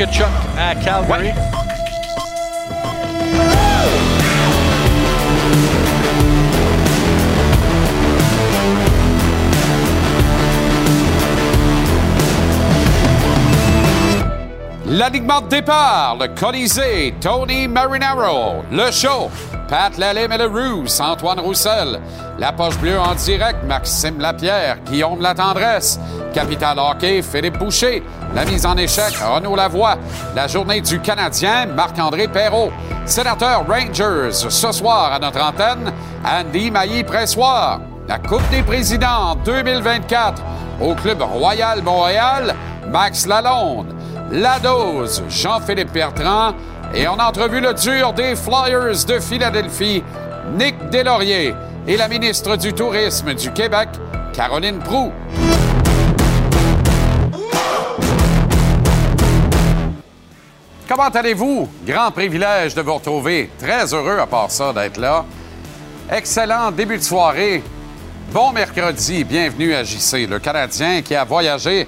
Kachuk à Calgary. L'alignement de départ, le Colisée, Tony Marinaro, le show, Pat Lalime et le Rousse, Antoine Roussel, la poche bleue en direct, Maxime Lapierre, Guillaume Latendresse, Capital Hockey, Philippe Boucher, la mise en échec, Renaud Lavoie, la journée du Canadien, Marc-André Perrault, sénateur Rangers, ce soir à notre antenne, Andy Mailly-Pressoir, la Coupe des présidents 2024 au Club Royal Montréal, Max Lalonde, la dose, Jean-Philippe Bertrand, et on a entrevu le dur des Flyers de Philadelphie, Nick Deslauriers, et la ministre du Tourisme du Québec, Caroline Proux. Comment allez-vous? Grand privilège de vous retrouver. Très heureux à part ça d'être là. Excellent début de soirée. Bon mercredi. Bienvenue à JC, le Canadien qui a voyagé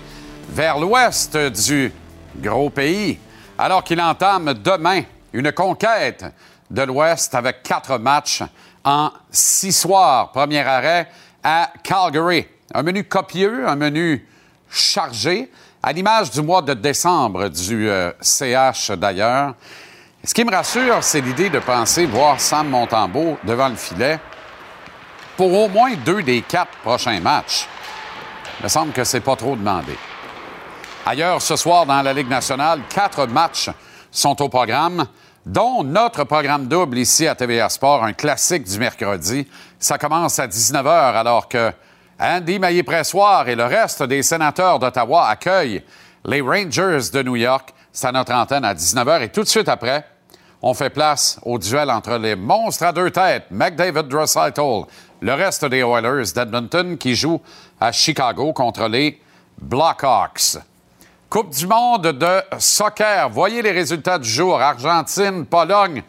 vers l'ouest du gros pays, alors qu'il entame demain une conquête de l'ouest avec quatre matchs en six soirs. Premier arrêt à Calgary. Un menu copieux, un menu chargé, à l'image du mois de décembre du CH d'ailleurs. Ce qui me rassure, c'est l'idée de penser voir Sam Montembeau devant le filet pour au moins deux des quatre prochains matchs. Il me semble que c'est pas trop demandé. Ailleurs, ce soir, dans la Ligue nationale, quatre matchs sont au programme, dont notre programme double ici à TVA Sport, un classique du mercredi. Ça commence à 19h, alors que Andy Maillé-Pressoir et le reste des sénateurs d'Ottawa accueillent les Rangers de New York. C'est à notre antenne à 19h. Et tout de suite après, on fait place au duel entre les monstres à deux têtes, McDavid Draisaitl, le reste des Oilers d'Edmonton qui jouent à Chicago contre les Blackhawks. Coupe du monde de soccer. Voyez les résultats du jour. Argentine, Pologne,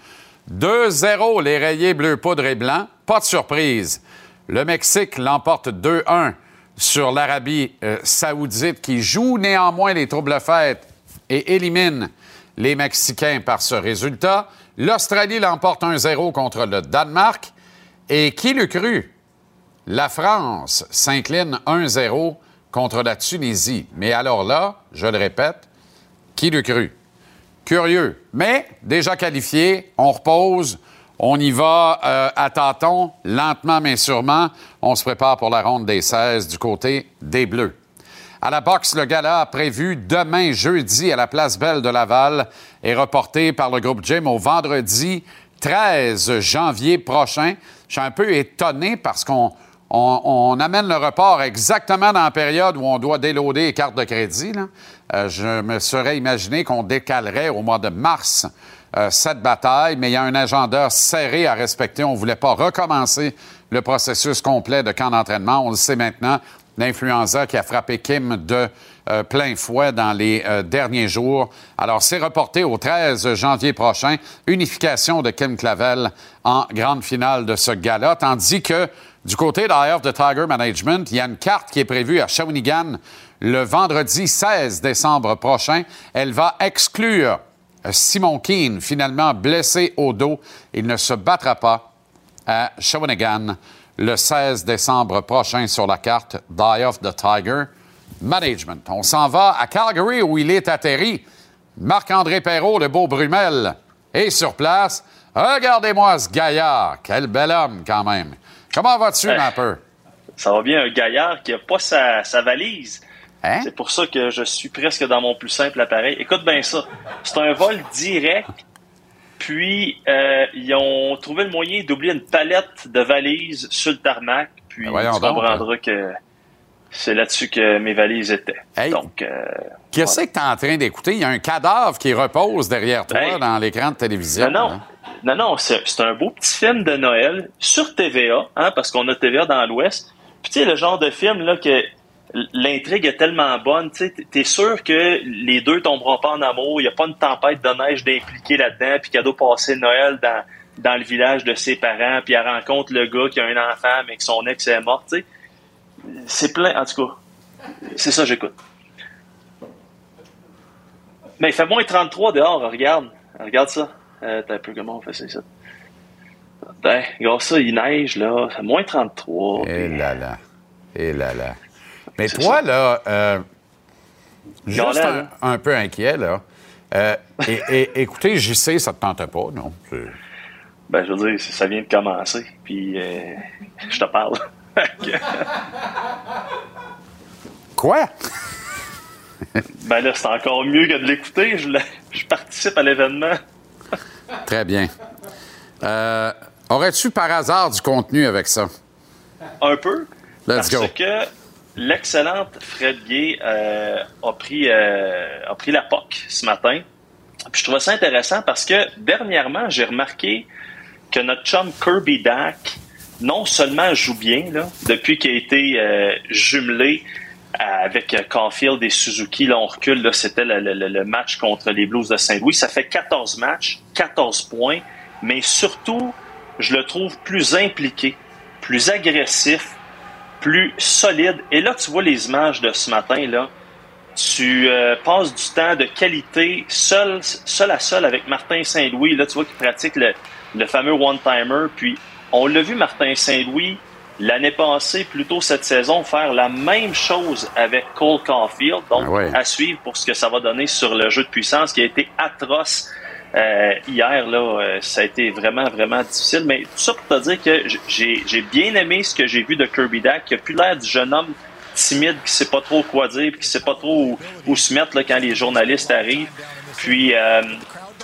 2-0, les rayés bleu poudre et blanc. Pas de surprise. Le Mexique l'emporte 2-1 sur l'Arabie euh, saoudite qui joue néanmoins les troubles fêtes et élimine les Mexicains par ce résultat. L'Australie l'emporte 1-0 contre le Danemark. Et qui l'eût cru? La France s'incline 1-0 contre la Tunisie. Mais alors là, je le répète, qui l'eût cru? Curieux. Mais déjà qualifié, on repose, on y va euh, à tâtons, lentement mais sûrement. On se prépare pour la ronde des 16 du côté des Bleus. À la boxe, le gala prévu demain jeudi à la place Belle de Laval est reporté par le groupe Jim au vendredi 13 janvier prochain. Je suis un peu étonné parce qu'on on, on, amène le report exactement dans la période où on doit déloader les cartes de crédit. Euh, je me serais imaginé qu'on décalerait au mois de mars euh, cette bataille, mais il y a un agenda serré à respecter. On ne voulait pas recommencer le processus complet de camp d'entraînement. On le sait maintenant, l'influenza qui a frappé Kim de euh, plein fouet dans les euh, derniers jours. Alors, c'est reporté au 13 janvier prochain. Unification de Kim Clavel en grande finale de ce gala, tandis que du côté d'Eye of the Tiger Management, il y a une carte qui est prévue à Shawinigan le vendredi 16 décembre prochain. Elle va exclure Simon Keane, finalement blessé au dos. Il ne se battra pas à Shawinigan le 16 décembre prochain sur la carte d'Eye of the Tiger Management. On s'en va à Calgary où il est atterri. Marc-André Perrault, le beau Brumel, est sur place. Regardez-moi ce gaillard. Quel bel homme, quand même. Comment vas-tu, Hey. Mapper? Ça va bien, un gaillard qui n'a pas sa, sa valise. Hein? C'est pour ça que je suis presque dans mon plus simple appareil. Écoute bien ça. C'est un vol direct. Puis, euh, ils ont trouvé le moyen d'oublier une palette de valises sur le tarmac. Puis, Ben tu comprendras que c'est là-dessus que mes valises étaient. Hey. Donc, euh, Qu'est-ce que tu es en train d'écouter? Il y a un cadavre qui repose derrière toi Hey. dans l'écran de télévision. non, non. hein? Non, c'est un beau petit film de Noël sur TVA, hein, parce qu'on a TVA dans l'Ouest. Puis tu sais, le genre de film là que l'intrigue est tellement bonne, tu sais, t'es sûr que les deux tomberont pas en amour, il n'y a pas une tempête de neige d'impliquer là-dedans, puis doit passer Noël dans, dans le village de ses parents, puis elle rencontre le gars qui a un enfant, mais que son ex est mort, tu sais. C'est plein, en tout cas. C'est ça, j'écoute. Mais il fait moins 33 dehors, regarde. Regarde ça. Euh, T'as un peu comment on fait ça. Ben, regarde ça, il neige, là. C'est moins 33. Et eh là là. Et eh là là. Mais toi, là, euh, juste un, un, peu inquiet, là. Euh, et, et, écoutez, JC, ça te tente pas, non? Ben, je veux dire, ça vient de commencer. Puis, euh, je te parle. Quoi? ben là, c'est encore mieux que de l'écouter. Je, je, participe à l'événement. Très bien. Euh, aurais-tu par hasard du contenu avec ça? Un peu. Let's parce que l'excellente Fred Gay euh, a, pris, euh, a pris la POC ce matin. Puis je trouvais ça intéressant parce que dernièrement, j'ai remarqué que notre chum Kirby Dack non seulement joue bien là, depuis qu'il a été euh, jumelé avec Caulfield et Suzuki, là on recule, c'était le, le, match contre les Blues de Saint-Louis. Ça fait 14 matchs, 14 points, mais surtout, je le trouve plus impliqué, plus agressif, plus solide. Et là, tu vois les images de ce matin, là. Tu euh, passes du temps de qualité seul, seul à seul avec Martin Saint-Louis. Là, tu vois qu'il pratique le, le fameux one-timer. Puis, on l'a vu, Martin Saint-Louis, l'année passée, plutôt cette saison, faire la même chose avec Cole Caulfield. Donc, ah à suivre pour ce que ça va donner sur le jeu de puissance qui a été atroce euh, hier, là, euh, ça a été vraiment, vraiment difficile. Mais tout ça pour te dire que j'ai bien aimé ce que j'ai vu de Kirby Dack, qui a plus l'air du jeune homme timide, qui sait pas trop quoi dire, puis qui sait pas trop où, se mettre là, quand les journalistes arrivent. Puis, euh,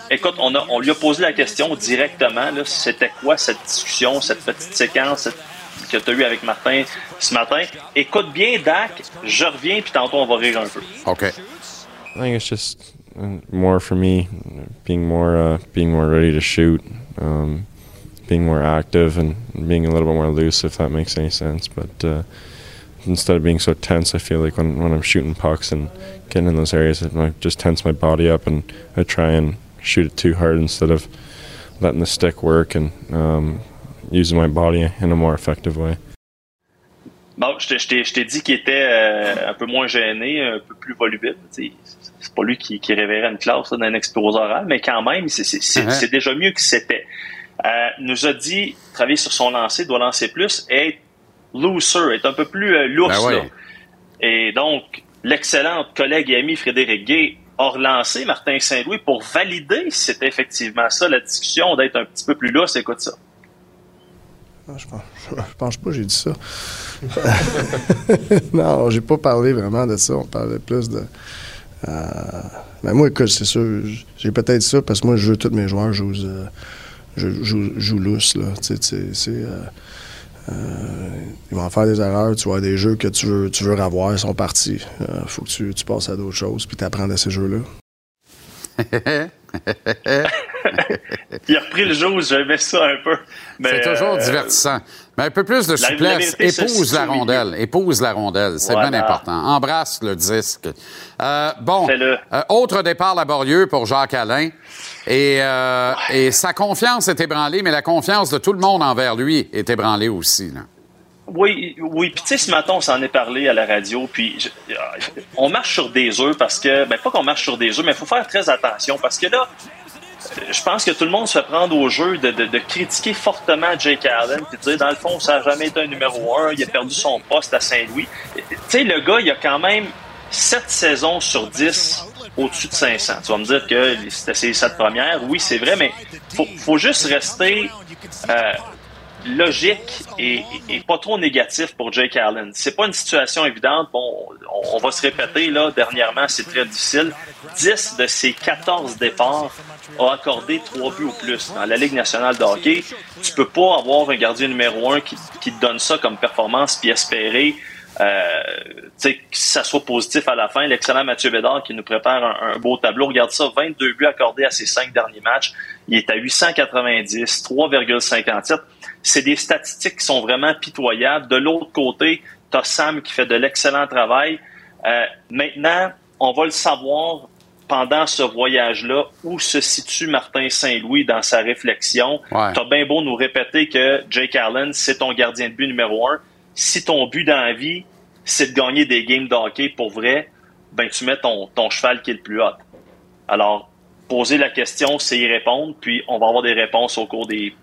écoute, on, a, on lui a posé la question directement, c'était quoi cette discussion, cette petite séquence que tu as eue avec Martin ce matin. Écoute bien, Dak, je reviens, puis tantôt on va rire un peu. OK. I think it's just more for me, being more uh, being more ready to shoot, um, being more active, and being a little bit more loose, if that makes any sense. But uh, instead of being so tense, I feel like when, when I'm shooting pucks and getting in those areas, I just tense my body up and I try and shoot it too hard instead of letting the stick work and um, using my body in a more effective way. Bon, je t'ai dit qu'il était euh, un peu moins gêné, un peu plus volubile. C'est pas lui qui, qui révérait une classe d'un exposé oral, mais quand même, uh-huh. c'est déjà mieux que c'était. Euh, nous a dit, travailler sur son lancer, doit lancer plus, et être looser, être un peu plus euh, lourd. Ben et donc, l'excellent collègue et ami Frédéric Gay a relancé Martin Saint-Louis pour valider si c'était effectivement ça, la discussion, d'être un petit peu plus lousse. Écoute ça? Ah, je pense, je pense pas que j'ai dit ça. non, j'ai pas parlé vraiment de ça. On parlait plus de. Euh, mais moi, écoute, c'est sûr, j'ai peut-être ça parce que moi, je joue tous mes joueurs, je joue, euh, je. Euh, ils vont faire des erreurs, tu vois, des jeux que tu veux, tu veux avoir, ils sont partis. Il faut que tu, passes à d'autres choses puis tu apprennes à ces jeux-là. il a repris le jeu, j'aimais ça un peu. C'est toujours euh, divertissant. Mais un peu plus de souplesse. épouse la rondelle. Épouse la rondelle. C'est bien important. Embrasse le disque. Euh, bon. Euh, autre départ laborieux pour Jacques Alain. Et, et sa confiance est ébranlée, mais la confiance de tout le monde envers lui est ébranlée aussi. Là. Oui, oui. Puis tu sais, ce matin, on s'en est parlé à la radio. Puis on marche sur des œufs parce que, ben pas qu'on marche sur des œufs, mais il faut faire très attention parce que là, je pense que tout le monde se prend au jeu de, de, critiquer fortement Jake Allen puis de dire, dans le fond, ça n'a jamais été un numéro un, il a perdu son poste à Saint-Louis. Tu sais, le gars, il a quand même sept saisons sur 10 au-dessus de 500. Tu vas me dire que c'était ses sept premières. Oui, c'est vrai, mais faut, faut juste rester euh, logique et, pas trop négatif pour Jake Allen. C'est pas une situation évidente. Bon, on, va se répéter, là, dernièrement, c'est très difficile. 10 de ses 14 départs ont accordé 3 buts ou plus. Dans la Ligue nationale de hockey, tu peux pas avoir un gardien numéro 1 qui, qui te donne ça comme performance puis espérer euh, que ça soit positif à la fin. L'excellent Mathieu Bédard qui nous prépare un, beau tableau. Regarde ça, 22 buts accordés à ses cinq derniers matchs. Il est à 890, 3,57. C'est des statistiques qui sont vraiment pitoyables. De l'autre côté, tu as Sam qui fait de l'excellent travail. Euh, maintenant, on va le savoir pendant ce voyage-là où se situe Martin Saint-Louis dans sa réflexion. Tu as bien beau nous répéter que Jake Allen, c'est ton gardien de but numéro un si ton but dans la vie, c'est de gagner des games de hockey pour vrai, ben tu mets ton, ton cheval qui est le plus haut. Alors, poser la question, c'est y répondre, puis on va avoir des réponses au cours des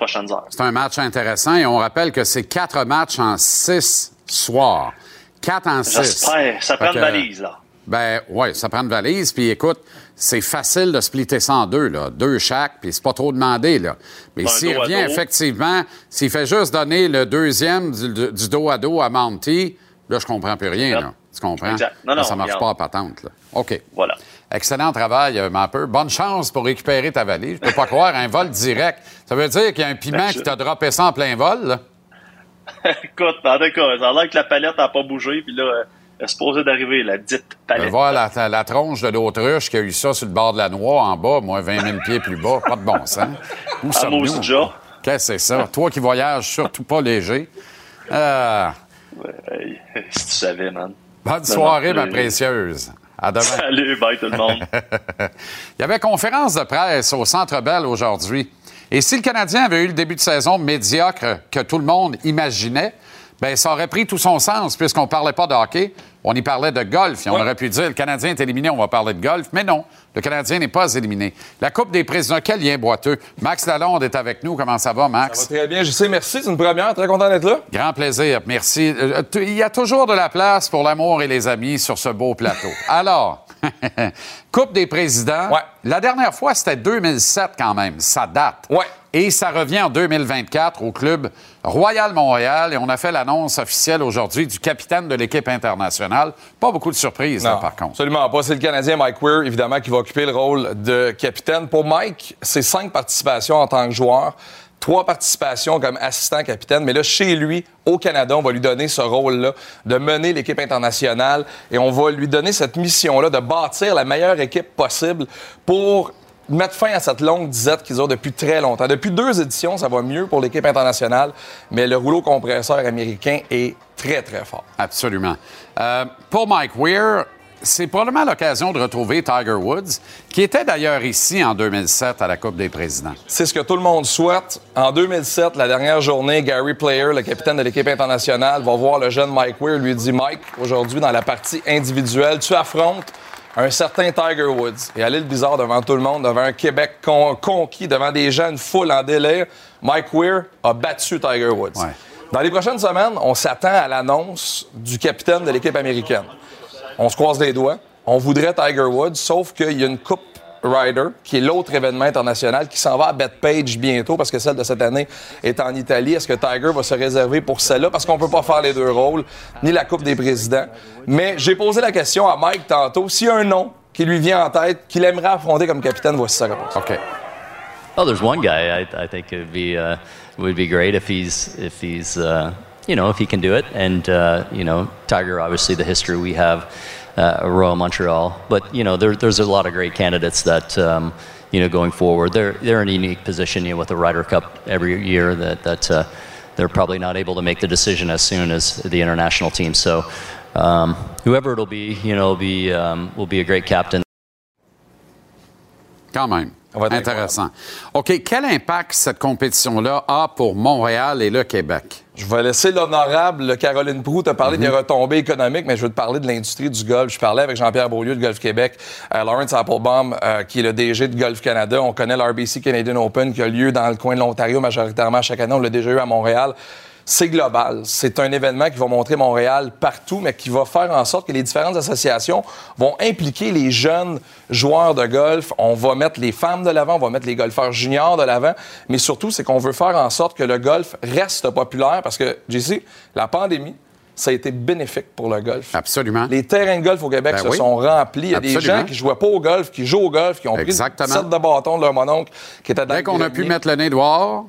prochaines heures. C'est un match intéressant et on rappelle que c'est quatre matchs en six soirs. Quatre en six. J'espère. Ça prend Fait une que- valise, là. Ben oui, ça prend une valise. Puis écoute, c'est facile de splitter ça en deux, là. Deux chaque, puis c'est pas trop demandé, là. Mais s'il revient effectivement, s'il fait juste donner le deuxième du, du dos à dos à Monty, là, je comprends plus rien, Yep. là. Tu comprends? Exact. Non, non, ça marche regarde. pas à patente, là. OK. Voilà. Excellent travail, euh, Mapper. Bonne chance pour récupérer ta valise. Je peux pas croire, un vol direct. Ça veut dire qu'il y a un piment Ben, qui t'a droppé ça en plein vol, là? Écoute, en tout cas, ça a l'air que la palette n'a pas bougé, puis là, euh, elle est supposée d'arriver, la dite Je palette. voir la, la- la tronche de l'autruche qui a eu ça sur le bord de la noix en bas, moi, 20 000 pieds plus bas. Pas de bon sens. Où sommes-nous? maudit déjà. Qu'est-ce que c'est ça? Toi qui voyages surtout pas léger. Euh, Hey, si tu savais, man. bonne soirée, ma euh, précieuse. À demain. Salut, bye tout le monde. Il y avait conférence de presse au Centre Bell aujourd'hui. Et si le Canadien avait eu le début de saison médiocre que tout le monde imaginait, ben ça aurait pris tout son sens puisqu'on parlait pas de hockey, on y parlait de golf. Et on Ouais. aurait pu dire le Canadien est éliminé, on va parler de golf. Mais non, le Canadien n'est pas éliminé. La Coupe des Présidents, quel lien boiteux. Max Lalonde est avec nous. Comment ça va, Max? Ça va très bien. Je sais, merci. C'est une première. Très content d'être là. Grand plaisir, merci. Euh, tu- Il y a toujours de la place pour l'amour et les amis sur ce beau plateau. Alors, Coupe des présidents. Ouais. La dernière fois, c'était 2007 quand même. Ça date. Ouais. Et ça revient en 2024 au club Royal Montréal. Et on a fait l'annonce officielle aujourd'hui du capitaine de l'équipe internationale. Pas beaucoup de surprises, là, par contre. Absolument pas. C'est le Canadien Mike Weir, évidemment, qui va occuper le rôle de capitaine. Pour Mike, c'est cinq participations en tant que joueur, trois participations comme assistant capitaine. Mais là, chez lui, au Canada, on va lui donner ce rôle-là de mener l'équipe internationale et on va lui donner cette mission-là de bâtir la meilleure équipe possible pour mettre fin à cette longue disette qu'ils ont depuis très longtemps. Depuis deux éditions, ça va mieux pour l'équipe internationale, mais le rouleau compresseur américain est très, très fort. Absolument. Euh, pour Mike Weir, c'est probablement l'occasion de retrouver Tiger Woods, qui était d'ailleurs ici en 2007 à la Coupe des présidents. C'est ce que tout le monde souhaite. En 2007, la dernière journée, Gary Player, le capitaine de l'équipe internationale, va voir le jeune Mike Weir, lui dit Mike, aujourd'hui, dans la partie individuelle, tu affrontes un certain Tiger Woods. Et à l'île bizarre devant tout le monde, devant un Québec con- conquis, devant des gens, une foule en délire, Mike Weir a battu Tiger Woods. Ouais. Dans les prochaines semaines, on s'attend à l'annonce du capitaine de l'équipe américaine. On se croise les doigts. On voudrait Tiger Woods, sauf qu'il y a une Coupe Ryder, qui est l'autre événement international, qui s'en va à Betpage bientôt, parce que celle de cette année est en Italie. Est-ce que Tiger va se réserver pour celle-là? Parce qu'on peut pas faire les deux rôles, ni la Coupe des présidents. Mais j'ai posé la question à Mike tantôt. S'il y a un nom qui lui vient en tête, qu'il aimerait affronter comme capitaine, voici sa réponse. OK. Oh, there's one guy I, I think it would be uh, would be great if he's if he's uh, you know if he can do it. And uh, you know, Tiger, obviously the history we have uh, Royal Montreal, but you know, there, there's a lot of great candidates that. Um, you know, going forward, they're they're in a unique position. You know, with the Ryder Cup every year, that that uh, they're probably not able to make the decision as soon as the international team. So, um, whoever it'll be, you know, will be um, will be a great captain. Quand même. Ça va être Intéressant. OK. Quel impact cette compétition-là a pour Montréal et le Québec? Je vais laisser l'honorable Caroline Proux te parler des Mhm. retombées économiques, mais je veux te parler de l'industrie du golf. Je parlais avec Jean-Pierre Beaulieu de Golf Québec, euh, Lawrence Applebaum, euh, qui est le DG de Golf Canada. On connaît l'RBC Canadian Open qui a lieu dans le coin de l'Ontario majoritairement chaque année. On l'a déjà eu à Montréal. C'est global. C'est un événement qui va montrer Montréal partout, mais qui va faire en sorte que les différentes associations vont impliquer les jeunes joueurs de golf. On va mettre les femmes de l'avant, on va mettre les golfeurs juniors de l'avant, mais surtout, c'est qu'on veut faire en sorte que le golf reste populaire parce que, JC, la pandémie, ça a été bénéfique pour le golf. Absolument. Les terrains de golf au Québec Ben se oui. sont remplis. Il y a des gens qui jouaient pas au golf, qui jouent au golf, qui ont Exactement. pris set de bâton de leur mononcle, qui était dans Dès qu'on a pu mettre le nez dehors,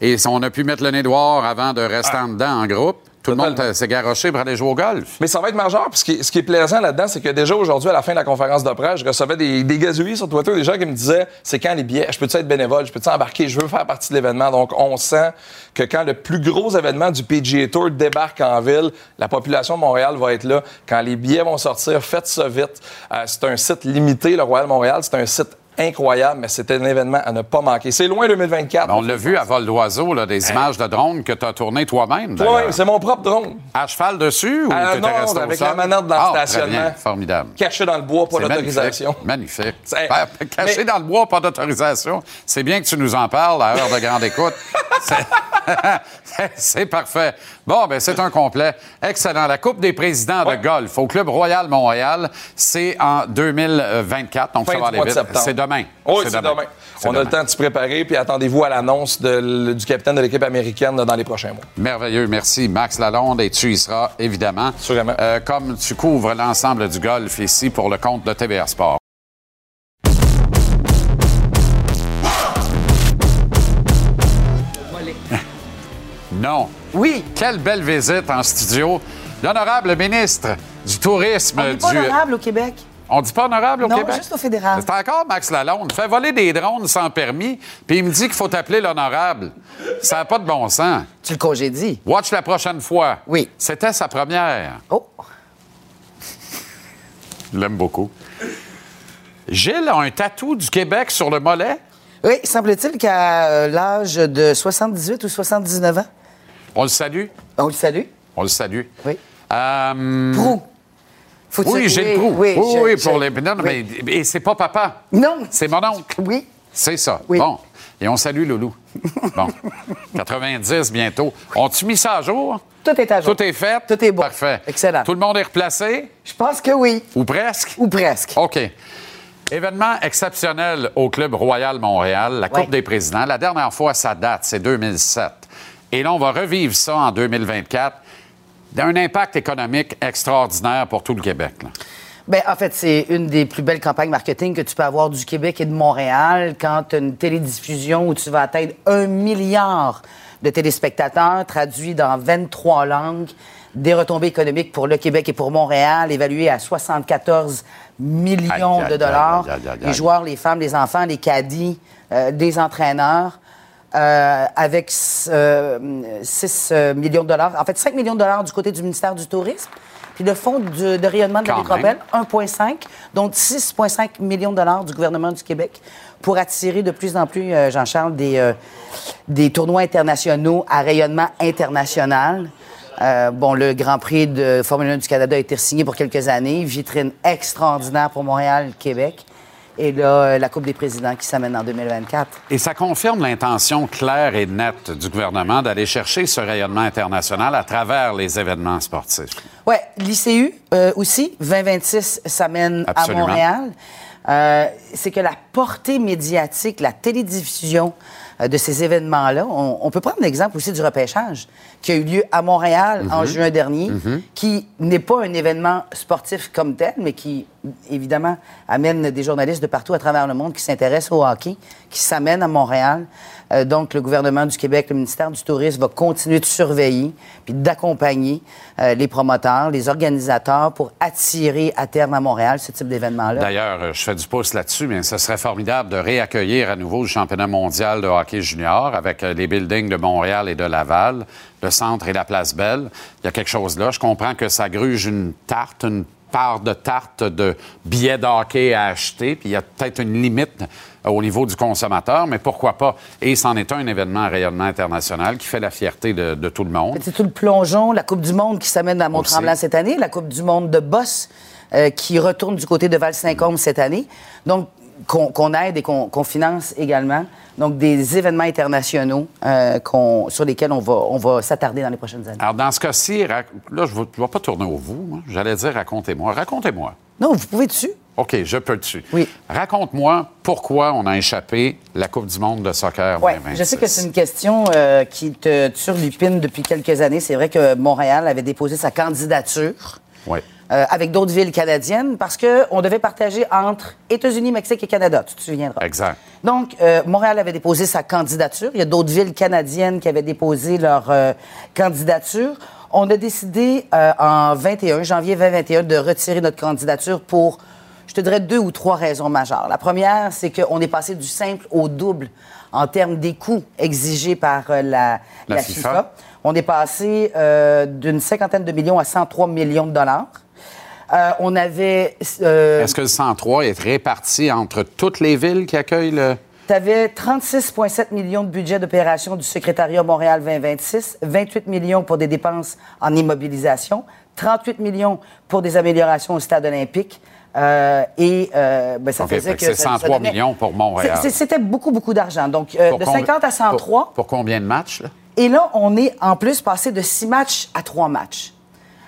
et si on a pu mettre le nez dehors avant de rester en dedans en groupe, tout le monde s'est garoché pour aller jouer au golf. Mais ça va être majeur. Puis ce qui, est- ce qui est plaisant là-dedans, c'est que déjà aujourd'hui, à la fin de la conférence de presse, je recevais des, des gazouillis sur Twitter, des gens qui me disaient c'est quand les billets? Je peux-tu être bénévole? Je peux-tu embarquer? Je veux faire partie de l'événement. Donc, on sent que quand le plus gros événement du PGA Tour débarque en ville, la population de Montréal va être là. Quand les billets vont sortir, faites ça vite. Euh, c'est un site limité, le Royal Montréal. C'est un site incroyable, mais c'était un événement à ne pas manquer. C'est loin 2024. On l'a vu à vol d'oiseau, là, des images de drones que tu as tournées toi-même. Oui, c'est mon propre drone. À cheval dessus ou t'étais non, resté au avec sol? la manette dans le Ah, stationnement. Formidable. Caché dans le bois, pas d'autorisation. Magnifique. Ben, Caché mais- dans le bois, pas d'autorisation. C'est bien que tu nous en parles à heure de grande écoute. C'est- parfait. Bon, ben c'est un complet. Excellent. La Coupe des présidents de golf au Club Royal Montréal, c'est en 2024. Donc, Fin ça va aller vite. C'est demain. Oui, c'est demain. On a le temps de se préparer, puis attendez-vous à l'annonce du capitaine de l'équipe américaine dans les prochains mois. Merveilleux, merci. Max Lalonde, et tu y seras, évidemment. Assurément. Euh, comme tu couvres l'ensemble du golf ici pour le compte de TVA Sport. Non. Oui. Quelle belle visite en studio. L'honorable ministre du Tourisme On n'est pas du. honorable au Québec. On dit pas honorable au Non, Québec? juste au fédéral. C'est encore Max Lalonde. Fait voler des drones sans permis, puis il me dit qu'il faut t'appeler l'honorable. Ça n'a pas de bon sens. Tu le congédies. Watch la prochaine fois. Oui. C'était sa première. Oh. Je l'aime beaucoup. Gilles a un tatou du Québec sur le mollet? Oui, semble-t-il qu'à euh, l'âge de 78 ou 79 ans, On le salue. on le salue. On le salue. Oui. Euh, Prou. Oui, Gilles Proux. Oui, oui, je- oui, je- pour les. Non, oui. mais et c'est pas papa. Non. C'est mon oncle. Oui. C'est ça. Oui. Bon. Et on salue Loulou. Bon. 90 bientôt. Ont-tu mis ça à jour? Tout est à jour. Tout est fait? Tout est bon. Parfait. Excellent. Tout le monde est replacé? Je pense que oui. Ou presque? Ou presque. OK. Événement exceptionnel au Club Royal Montréal, la Coupe Ouais. des présidents. La dernière fois, ça date, c'est 2007. Et là, on va revivre ça en 2024 d'un impact économique extraordinaire pour tout le Québec. là. Ben, en fait, c'est une des plus belles campagnes marketing que tu peux avoir du Québec et de Montréal quand tu as une télédiffusion où tu vas atteindre un milliard de téléspectateurs traduits dans 23 langues, des retombées économiques pour le Québec et pour Montréal évaluées à 74 millions Aïe, aïe, de dollars. aïe. Les joueurs, les femmes, les enfants, les caddies, euh, des entraîneurs. Euh, avec 6 millions de dollars, en fait 5 millions de dollars du côté du ministère du Tourisme, puis le fonds de, de rayonnement de la Quand métropole, 1,5, donc 6,5 millions de dollars du gouvernement du Québec pour attirer de plus en plus, euh, Jean-Charles, des, euh, des tournois internationaux à rayonnement international. Euh, bon, le Grand Prix de Formule 1 du Canada a été signé pour quelques années, vitrine extraordinaire pour Montréal, Québec. Et là, euh, la Coupe des présidents qui s'amène en 2024. Et ça confirme l'intention claire et nette du gouvernement d'aller chercher ce rayonnement international à travers les événements sportifs. Oui, l'ICU euh, aussi, 2026 s'amène à. Montréal. Euh, c'est que la portée médiatique, la télédiffusion euh, de ces événements-là, on, on peut prendre l'exemple aussi du repêchage qui a eu lieu à Montréal en juin dernier, qui n'est pas un événement sportif comme tel, mais qui, évidemment, amène des journalistes de partout à travers le monde qui s'intéressent au hockey, qui s'amènent à Montréal. Euh, donc, le gouvernement du Québec, le ministère du Tourisme va continuer de surveiller puis d'accompagner euh, les promoteurs, les organisateurs pour attirer à terme à Montréal ce type d'événement-là. D'ailleurs, euh, je fais du pouce là-dessus, mais ce serait formidable de réaccueillir à nouveau le championnat mondial de hockey junior avec les buildings de Montréal et de Laval, le centre et la place Belle. Il y a quelque chose là. Je comprends que ça gruge une tarte, une part de tarte de billets de hockey à acheter, puis il y a peut-être une limite au niveau du consommateur, mais pourquoi pas? Et c'en est un événement à rayonnement international qui fait la fierté de, de tout le monde. C'est tout le plongeon, la Coupe du Monde qui s'amène à Mont-Tremblant cette année, la Coupe du Monde de Boss euh, qui retourne du côté de Val-Saint-Côme cette année. Donc, qu'on aide et qu'on finance également. Donc, des événements internationaux euh, sur lesquels on va, on va s'attarder dans les prochaines années. Alors, dans ce cas-ci, là, je ne vais pas tourner au vous. moi. J'allais dire racontez-moi. Racontez-moi. Non, vous pouvez dessus. OK, je peux dessus. Oui. Raconte-moi pourquoi on a échappé la Coupe du monde de soccer. Oui, 2026. je sais que c'est une question euh, qui te turlupine depuis quelques années. C'est vrai que Montréal avait déposé sa candidature Oui. Euh, avec d'autres villes canadiennes parce qu'on devait partager entre États-Unis, Mexique et Canada. Tu te souviendras. Exact. Donc, euh, Montréal avait déposé sa candidature. Il y a d'autres villes canadiennes qui avaient déposé leur euh, candidature. On a décidé euh, en 21, janvier 2021, de retirer notre candidature pour, je te dirais, deux ou trois raisons majeures. La première, c'est qu'on est passé du simple au double en termes des coûts exigés par euh, la, La la FIFA. FIFA. On est passé euh, d'une cinquantaine de millions à 103 millions de dollars. Euh, on avait. euh, Est-ce que le 103 est réparti entre toutes les villes qui accueillent le. Tu avais 36,7 millions de budget d'opération du secrétariat Montréal 2026, 28 millions pour des dépenses en immobilisation, 38 millions pour des améliorations au stade olympique. euh, et ben, ça faisait fait que que c'est ça- ça 103 donnait- millions pour Montréal. C'était beaucoup, beaucoup d'argent. Donc, de combi- 50 à 103. Pour, pour combien de matchs, là? Et là, on est en plus passé de six matchs à trois matchs.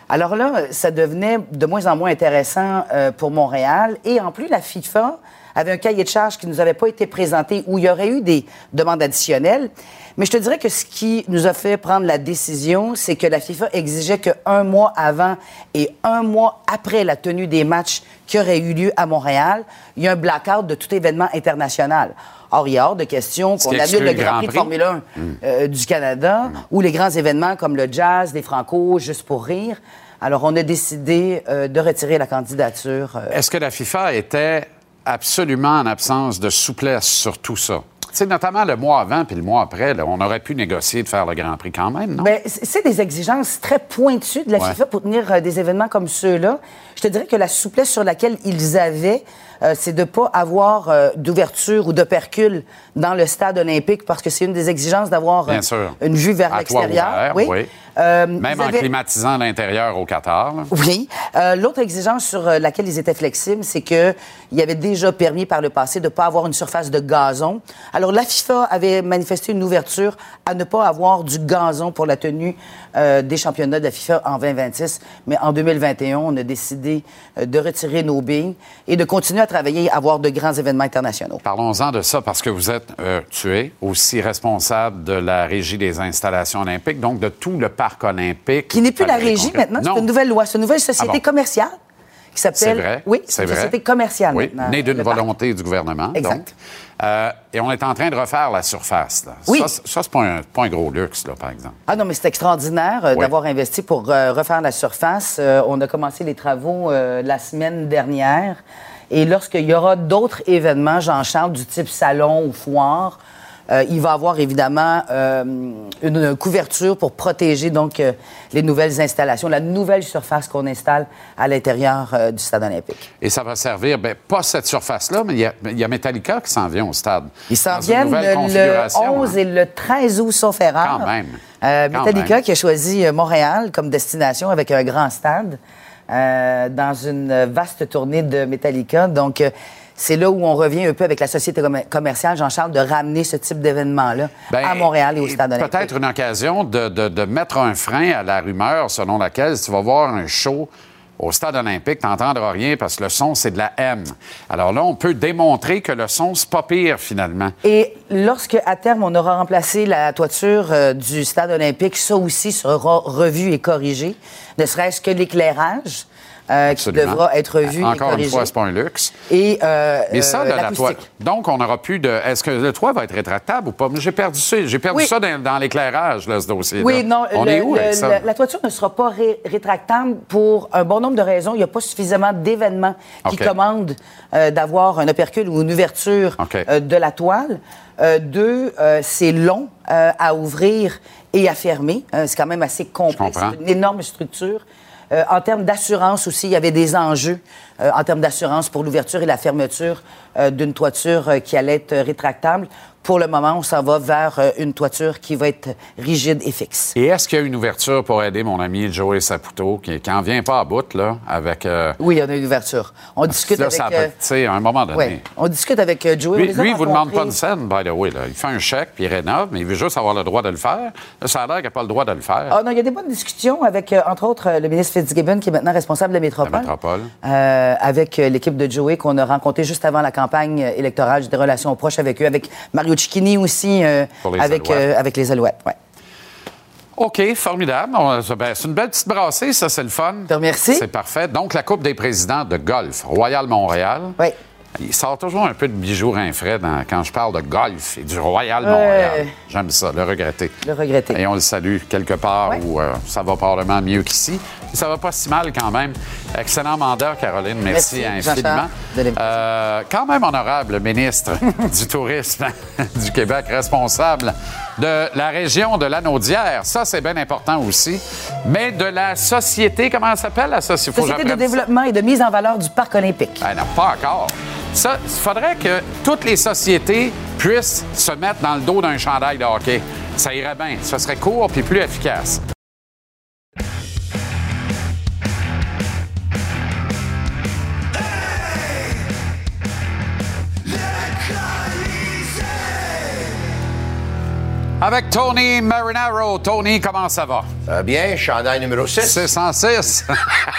Alors là, ça devenait de moins en moins intéressant euh, pour Montréal. Et en plus, la FIFA avait un cahier de charges qui ne nous avait pas été présenté où il y aurait eu des demandes additionnelles. Mais je te dirais que ce qui nous a fait prendre la décision, c'est que la FIFA exigeait qu'un mois avant et un mois après la tenue des matchs qui auraient eu lieu à Montréal, il y a un blackout de tout événement international. Or, il y a hors de question qu'on annule le Grand Prix de. Formule 1 euh, du Canada ou les grands événements comme le jazz, les Franco, juste pour rire. Alors, on a décidé euh, de retirer la candidature. euh, Est-ce que la FIFA était absolument en absence de souplesse sur tout ça? Sais, notamment le mois avant puis le mois après, là, on aurait pu négocier de faire le Grand Prix quand même, non? Ben, c'est des exigences très pointues de la Ouais. FIFA pour tenir euh, des événements comme ceux-là. Je te dirais que la souplesse sur laquelle ils avaient, euh, c'est de pas avoir euh, d'ouverture ou de percule dans le stade olympique parce que c'est une des exigences d'avoir euh, une vue vers l'extérieur. oui. Euh, Même en climatisant l'intérieur au Qatar. là. Oui. Euh, L'autre exigence sur laquelle ils étaient flexibles, c'est qu'il y avait déjà permis par le passé de ne pas avoir une surface de gazon. Alors, la FIFA avait manifesté une ouverture à ne pas avoir du gazon pour la tenue euh, des championnats de la FIFA en 2026. Mais en 2021, on a décidé euh, de retirer nos billes et de continuer à travailler à avoir de grands événements internationaux. Parlons-en de ça parce que vous êtes, euh, tu es aussi responsable de la régie des installations olympiques, donc de tout le parc olympique. Qui n'est plus la régie maintenant, c'est une nouvelle loi, c'est une nouvelle société Ah bon? commerciale qui C'est s'appelle... vrai. Oui, c'est une société commerciale oui. Née d'une parc. volonté du gouvernement. Exact. Donc. Euh, et on est en train de refaire la surface. Là. Oui. Ça, c'est- ça, c'est pas un, pas un gros luxe, là, par exemple. Ah non, mais c'est extraordinaire euh, Oui. d'avoir investi pour euh, refaire la surface. On a commencé les travaux la semaine dernière. Et lorsqu'il y aura d'autres événements, Jean-Charles, du type salon ou foire, euh, il va avoir évidemment euh, une couverture pour protéger donc euh, les nouvelles installations, la nouvelle surface qu'on installe à l'intérieur du stade olympique. Et ça va servir, ben, pas cette surface-là, mais il y a- il y, a Metallica qui s'en vient au stade. Ils s'en viennent le configuration, 11 hein. et le 13 août, sauf erreur. Quand même. Quand Metallica même. qui a choisi Montréal comme destination avec un grand stade dans une vaste tournée de Metallica. Donc, c'est là où on revient un peu avec la société com- commerciale, Jean-Charles, de ramener ce type d'événement-là Ben, à Montréal et au stade olympique. Peut-être une occasion de, de- de mettre un frein à la rumeur selon laquelle si tu vas voir un show au stade olympique, tu n'entendras rien parce que le son, c'est de la M. Alors là, on peut démontrer que le son, c'est pas pire finalement. Et lorsque, à terme, on aura remplacé la toiture euh, du stade olympique, ça aussi sera revu et corrigé, ne serait-ce que l'éclairage euh, qui devra être revu et Encore corrigé. une fois, c'est pas un luxe. Et euh, Mais ça, euh, de la l'acoustique. Donc, on n'aura plus de. Est-ce que le toit va être rétractable ou pas? J'ai perdu ça. J'ai perdu Oui. ça dans, dans l'éclairage, là, ce dossier. Oui, non, On le- est où le- ça? la toiture ne sera pas ré- rétractable pour un bon nombre de raisons. Il n'y a pas suffisamment d'événements qui commandent euh, d'avoir un opercule ou une ouverture de la toile. Euh, deux, euh, c'est long euh, à ouvrir et à fermer. C'est quand même assez complexe. C'est une énorme structure. Euh, en termes d'assurance aussi, il y avait des enjeux euh, en termes d'assurance pour l'ouverture et la fermeture euh, d'une toiture qui allait être rétractable. Pour le moment, on s'en va vers euh, une toiture qui va être rigide et fixe. Et est-ce qu'il y a une ouverture pour aider mon ami Joey Saputo, qui n'en vient pas à bout, là, avec. euh, Oui, il y en a une ouverture. On discute là, avec... ça peut- euh, tu sais, à un moment donné. ouais. On discute avec euh, Joey. Lui, lui, il vous demande pas une scène, by the way. Là. Il fait un chèque, puis il rénove, mais il veut juste avoir le droit de le faire. Là, ça a l'air qu'il n'a pas le droit de le faire. Ah non, il y a des bonnes discussions avec, entre autres, le ministre Fitzgibbon, qui est maintenant responsable de la métropole. La métropole. Euh, avec l'équipe de Joey qu'on a rencontré juste avant la campagne électorale. J'ai des relations proches avec eux, avec Mario Aussi, euh, les avec, euh, avec les Alouettes. Ouais. OK, formidable. Ben, c'est une belle petite brassée, ça, c'est le fun. te remercie. C'est parfait. Donc, la Coupe des présidents de golf, Royal Montréal. Oui. Il sort toujours un peu de bijoux rinfrais dans- quand je parle de golf et du Royal Ouais. Montréal. J'aime ça, le regretter. Le regretter. Et on le salue quelque part Ouais. où euh, ça va probablement mieux qu'ici. Ça va pas si mal quand même. Excellent mandat, Caroline. Merci, Merci, infiniment. Euh, quand même honorable ministre du Tourisme du Québec, responsable de la région de l'Anaudière. Ça, c'est bien important aussi. Mais de la société, comment elle s'appelle, la société? Faut que Société de ça. développement et de mise en valeur du parc olympique. Ah non, pas encore. Ça, il faudrait que toutes les sociétés puissent se mettre dans le dos d'un chandail de hockey. Ça irait bien. Ça serait court puis plus efficace. Avec Tony Marinaro. Tony, comment ça va? Euh, bien, chandail numéro 6. 606.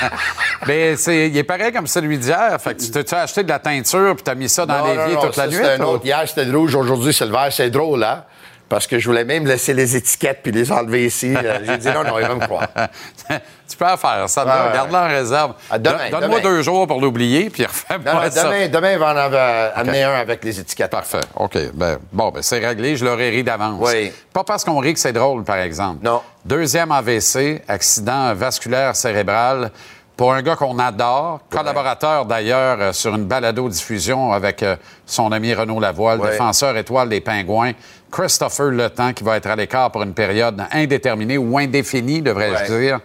Mais c'est, il est pareil comme celui d'hier. Fait que tu t'es acheté de la teinture puis t'as mis ça dans Non, non, l'évier non, toute ça, la nuit. c'était un autre. Hier, c'était le rouge. Aujourd'hui, c'est le vert. C'est drôle, hein? Parce que je voulais même laisser les étiquettes puis les enlever ici. Euh, J'ai dit non, non, il va me croire. tu peux faire ça. Garde-le en réserve. Ah, Donne-moi deux jours pour l'oublier, puis refais-moi ça. demain, demain, il va en avoir- amener un avec les étiquettes. Parfait. OK. Ben, bon, ben, c'est réglé. Je l'aurais ri d'avance. Oui. Pas parce qu'on rit que c'est drôle, par exemple. Non. Deuxième AVC, accident vasculaire cérébral. Pour un gars qu'on adore, collaborateur d'ailleurs euh, sur une balado-diffusion avec euh, son ami Renaud Lavoie, Ouais. défenseur étoile des Pingouins, Christopher Le Temps, qui va être à l'écart pour une période indéterminée ou indéfinie, devrais-je Ouais. dire,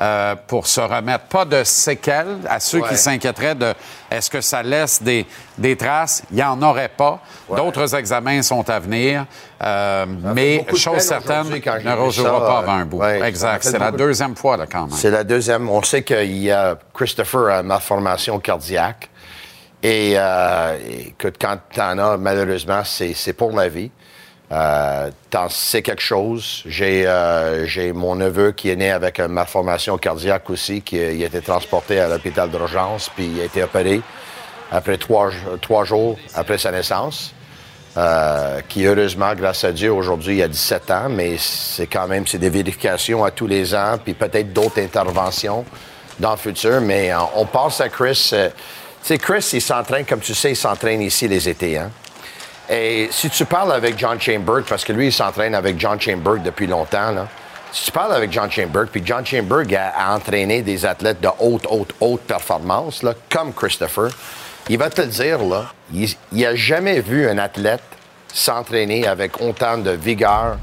euh, pour se remettre. Pas de séquelles à ceux Ouais. qui s'inquiéteraient de est-ce que ça laisse des, des traces? Il n'y en aurait pas. D'autres examens sont à venir. Euh, mais chose certaine, ne ça, pas euh, avant un bout. ouais, exact. C'est la deuxième fois, là, quand même. C'est la deuxième. On sait qu'il y a Christopher a malformation cardiaque. Et euh, écoute, quand t'en as, malheureusement, c'est c'est pour la vie. Euh, sais quelque chose? J'ai euh, mon neveu qui est né avec une malformation cardiaque aussi, qui a, il a été transporté à l'hôpital d'urgence, puis il a été opéré après trois, jours après sa naissance. Euh, qui heureusement, grâce à Dieu, aujourd'hui, il a 17 ans, mais c'est quand même c'est des vérifications à tous les ans, puis peut-être d'autres interventions dans le futur. Mais euh, on pense à Chris. euh, tu sais, Chris, il s'entraîne, comme tu sais, il s'entraîne ici les étés. Hein? Et si tu parles avec John Chamberg, parce que lui, il s'entraîne avec John Chamberg depuis longtemps, là. Si tu parles avec John Chamberg, puis John Chamberg a, entraîné des athlètes de haute, haute, haute performance, là, comme Christopher, il va te le dire, là, il n'a jamais vu un athlète s'entraîner avec autant de vigueur,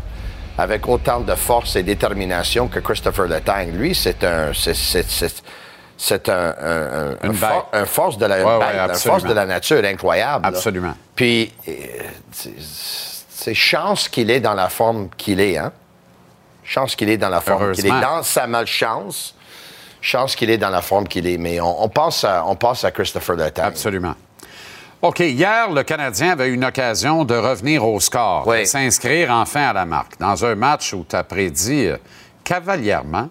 avec autant de force et détermination que Christopher Letang. Lui, c'est un... c'est- c'est un, un, un- un Une for- bête. un force de la, une Ouais, ouais, bête, un absolument. force de la nature incroyable. là. Absolument. Puis, euh, c'est- chance qu'il est dans la forme qu'il est, hein? Chance qu'il est dans la forme qu'il est. Dans sa malchance, chance qu'il est dans la forme qu'il est. Mais on, on pense, à, on pense à Christopher Letang. Absolument. OK. Hier, le Canadien avait une occasion de revenir au score, Oui. de s'inscrire enfin à la marque. Dans un match où tu as prédit euh, cavalièrement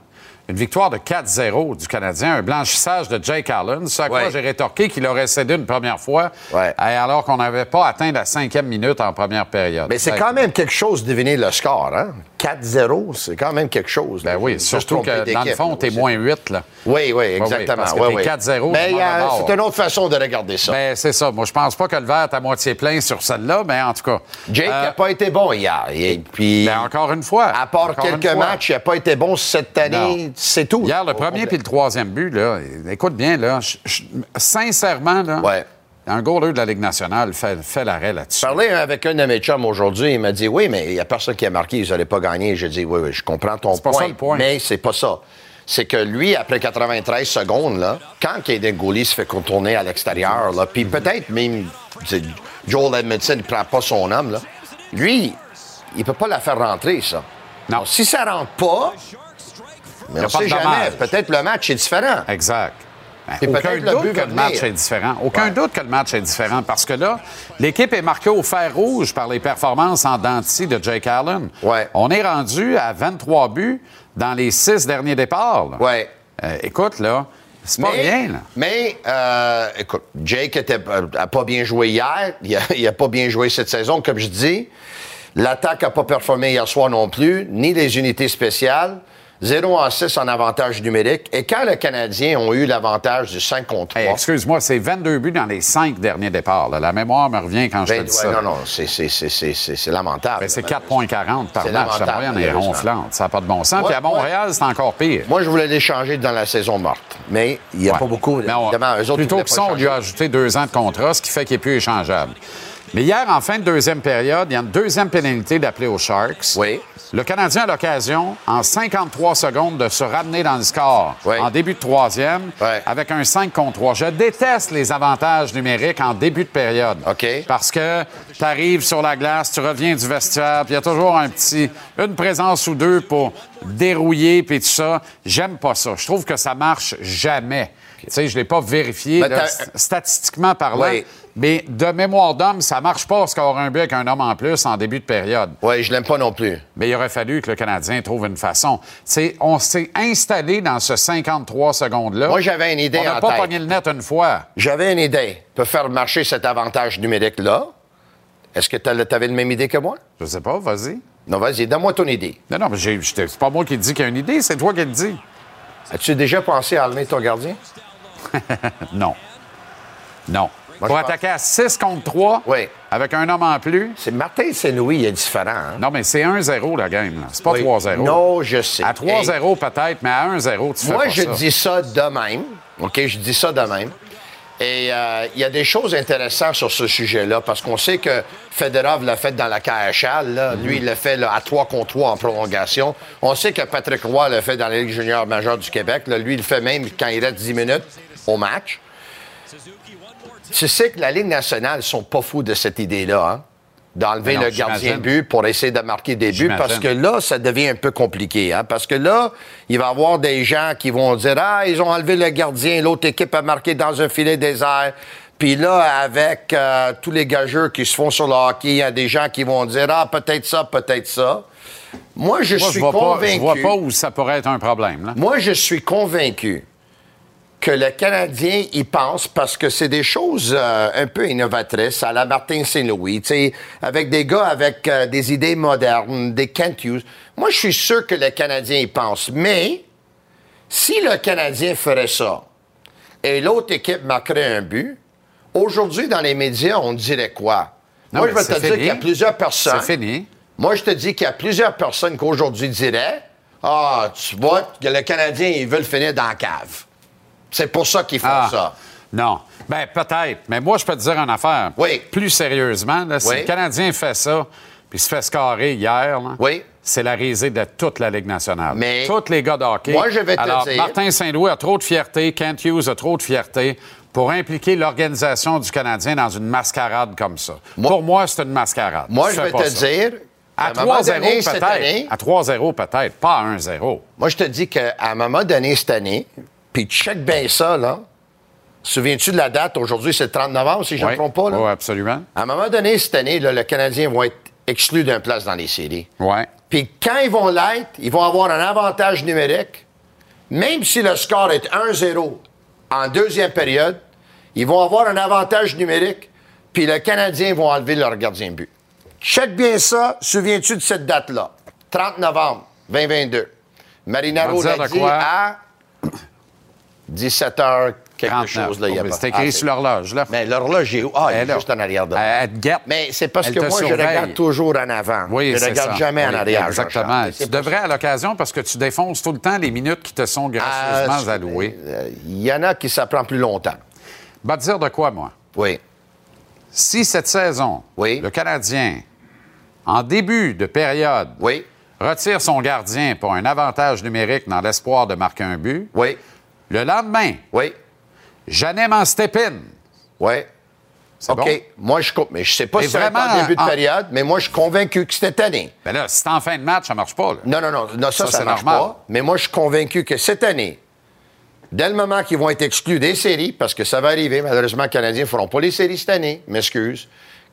une victoire de 4-0 du Canadien, un blanchissage de Jake Allen, ce à quoi Ouais. j'ai rétorqué qu'il aurait cédé une première fois, Ouais. euh, alors qu'on n'avait pas atteint la cinquième minute en première période. Mais c'est quand même quelque chose de deviner le score, hein? 4-0, c'est quand même quelque chose. Ben oui, surtout que dans le fond, t'es moins 8, là. Oui, oui, exactement. parce que oui, t'es oui. 4-0 Mais bord. c'est une autre façon de regarder ça. Ben, c'est ça. Moi, je pense pas que le verre est à moitié plein sur celle-là, mais en tout cas. Jake euh, n'a pas été bon hier. Et puis, ben, encore une fois. à part quelques matchs, il n'a pas été bon cette année. Non. C'est tout. Hier, le premier puis le troisième but, là, écoute bien, là, je- je- sincèrement, là, Ouais. un goaler de la Ligue nationale fait, fait l'arrêt là-dessus. J'ai parlé avec un de mes chums aujourd'hui, il m'a dit Oui, mais il n'y a personne qui a marqué, ils n'allaient pas gagner. J'ai dit Oui, oui, je comprends ton C'est pas point, ça le point. Mais c'est pas ça. C'est que lui, après 93 secondes, là, quand Kaden Gooley se fait contourner à l'extérieur, là, puis peut-être même Joel Edmondson ne prend pas son homme, là, lui, il peut pas la faire rentrer, ça. Non. Donc, si ça rentre pas, mais on sait jamais. Peut-être le match est différent. Exact. Ben, aucun doute que le match est différent. Aucun Ouais. doute que le match est différent parce que là, l'équipe est marquée au fer rouge par les performances en denti de Jake Allen. Ouais. On est rendu à 23 buts dans les six derniers départs. là. Ouais. Euh, écoute, là, c'est pas mais, rien. Là. Mais, euh, écoute, Jake n'a pas bien joué hier. Il a, il a pas bien joué cette saison, comme je dis. L'attaque n'a pas performé hier soir non plus, ni les unités spéciales. 0 en 6 en avantage numérique. Et quand les Canadiens ont eu l'avantage du 5 contre 3... Hey, excuse-moi, c'est 22 buts dans les cinq derniers départs. là. La mémoire me revient quand je te ben, dis ouais, ça. non, non, c'est- lamentable. Ben, c'est 4,40 par match. La moyenne est ronflante. Ça n'a pas de bon sens. Ouais, Puis à Montréal, c'est encore pire. Moi, je voulais l'échanger dans la saison morte. Mais il n'y a pas beaucoup. Mais on- évidemment, eux autres, plutôt ils voulaient que pas ça, on lui a ajouté deux ans de contrat, ce qui fait qu'il n'est plus échangeable. Mais hier, en fin de deuxième période, il y a une deuxième pénalité d'appeler aux Sharks. Oui. Le Canadien a l'occasion, en 53 secondes, de se ramener dans le score Oui. en début de troisième Oui. avec un 5 contre 3. Je déteste les avantages numériques en début de période. OK. Parce que tu arrives sur la glace, tu reviens du vestiaire, puis il y a toujours un petit, une présence ou deux pour dérouiller, puis tout ça. J'aime pas ça. Je trouve que ça marche jamais. Tu sais, je l'ai pas vérifié là, st- statistiquement parlant. Oui. Mais de mémoire d'homme, ça marche pas scorer un but avec un homme en plus en début de période. Oui, je l'aime pas non plus. Mais il aurait fallu que le Canadien trouve une façon. C'est, on s'est installé dans ce 53 secondes-là. Moi, j'avais une idée On n'a pas tête. pogné le net une fois. J'avais une idée. Peut faire marcher cet avantage numérique-là. Est-ce que tu avais la même idée que moi? Je sais pas, vas-y. Non, vas-y, donne-moi ton idée. Non, non, mais c'est pas moi qui te dis qu'il y a une idée, c'est toi qui le dis. As-tu déjà pensé à allumer ton gardien? Non. Non. Moi, Pour pense- attaquer à 6 contre 3, Oui. avec un homme en plus. C'est Martin Saint-Louis, il est différent. hein? Non, mais c'est 1-0 la game. Là. C'est pas Oui. 3-0. Non, je sais. À 3-0 peut-être, mais à 1-0, tu fais Moi, pas je ça. dis ça de même. OK, je dis ça de même. Et euh, il y a des choses intéressantes sur ce sujet-là, parce qu'on sait que Federov l'a fait dans la KHL. là. Lui, il l'a fait là, à 3 contre 3 en prolongation. On sait que Patrick Roy l'a fait dans la Ligue junior majeure du Québec. là. Lui, il le fait même quand il reste 10 minutes au match. Tu sais que la Ligue nationale, ils sont pas fous de cette idée-là, hein? D'enlever le gardien de but pour essayer de marquer des buts, parce que là, ça devient un peu compliqué. Hein? Parce que là, il va y avoir des gens qui vont dire Ah, ils ont enlevé le gardien, l'autre équipe a marqué dans un filet désert. Puis là, avec euh, tous les gageurs qui se font sur le hockey, il y a des gens qui vont dire Ah, peut-être ça, peut-être ça. Moi, je Moi, suis je vois, pas, convaincu. je vois pas où ça pourrait être un problème. Là. Moi, je suis convaincu que le Canadien y pense parce que c'est des choses euh, un peu innovatrices à la Martin Saint-Louis, avec des gars avec euh, des idées modernes, des Kent Hughes. Moi, je suis sûr que le Canadien y pense. Mais si le Canadien ferait ça et l'autre équipe marquerait un but, aujourd'hui, dans les médias, on dirait quoi? Non, Moi, je vais te dire qu'il y a plusieurs personnes. C'est fini. Moi, je te dis qu'il y a plusieurs personnes qui aujourd'hui diraient Ah, tu vois que le Canadien, ils veulent finir dans la cave. C'est pour ça qu'ils font Ah, ça. Non. Ben peut-être. Mais moi, je peux te dire une affaire. Oui. Plus sérieusement, là, si Oui. le Canadien fait ça, puis se fait scorer hier, là, Oui. c'est la risée de toute la Ligue nationale. Mais- Tous les gars de hockey. Moi, je vais te Alors, dire- Martin Saint-Louis a trop de fierté, Kent Hughes a trop de fierté pour impliquer l'organisation du Canadien dans une mascarade comme ça. Moi- pour moi, c'est une mascarade. Moi, je vais te ça. dire. À un moment 3-0 donné, cette peut-être. À 3-0 peut-être, pas à 1-0. moi, je te dis qu'à un moment donné, cette année, puis check bien ça, là. Souviens-tu de la date? Aujourd'hui, c'est le 30 novembre, si je ne me trompe pas. Là. Oui, absolument. À un moment donné, cette année, le Canadien va être exclu d'une place dans les séries. Oui. Puis quand ils vont l'être, ils vont avoir un avantage numérique. Même si le score est 1-0 en deuxième période, ils vont avoir un avantage numérique, puis le Canadien vont enlever leur gardien but. Check bien ça. Souviens-tu de cette date-là? 30 novembre 2022. Marinaro l'a dit à 17 h quelque chose. Là, oh, a c'est écrit ah, sur l'horloge, là. Mais l'horloge est où? Ah, elle est juste en arrière de là. Elle te guette. Mais c'est parce que moi, je regarde toujours en avant. Oui, je ne regarde jamais en arrière. Exactement. Tu devrais à l'occasion, parce que tu défonces tout le temps les minutes qui te sont gracieusement ah, allouées. Euh, il y en a qui ça prend plus longtemps. Va bah, dire de quoi, moi? Oui. Si cette saison, le Canadien, en début de période, retire son gardien pour un avantage numérique dans l'espoir de marquer un but, oui le lendemain, Oui. Janem en step-in. Oui. OK. bon? Moi, je co- mais je sais pas Mais si c'est en vraiment, début de en- période, mais moi, je suis convaincu que cette année. Ben là, si c'est en fin de match, ça marche pas. là. Non, non, non. non ça, Ça, marche normal. pas. Mais moi, je suis convaincu que cette année, dès le moment qu'ils vont être exclus des séries, parce que ça va arriver, malheureusement, les Canadiens ne feront pas les séries cette année, m'excuse.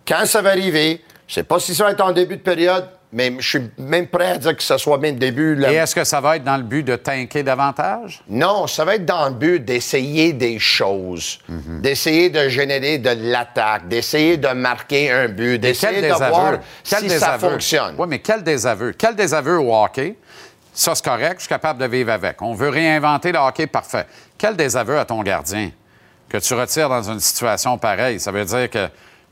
Quand ça va arriver, je sais pas si ça va être en début de période, mais je suis même prêt à dire que ce soit même début. là. Et est-ce que ça va être dans le but de tanker davantage? Non, ça va être dans le but d'essayer des choses, Mhm. d'essayer de générer de l'attaque, d'essayer de marquer un but, d'essayer de voir si ça fonctionne. Oui, mais quel désaveu? Quel désaveu au hockey? Ça, c'est correct, je suis capable de vivre avec. On veut réinventer le hockey parfait. Quel désaveu à ton gardien que tu retires dans une situation pareille? Ça veut dire que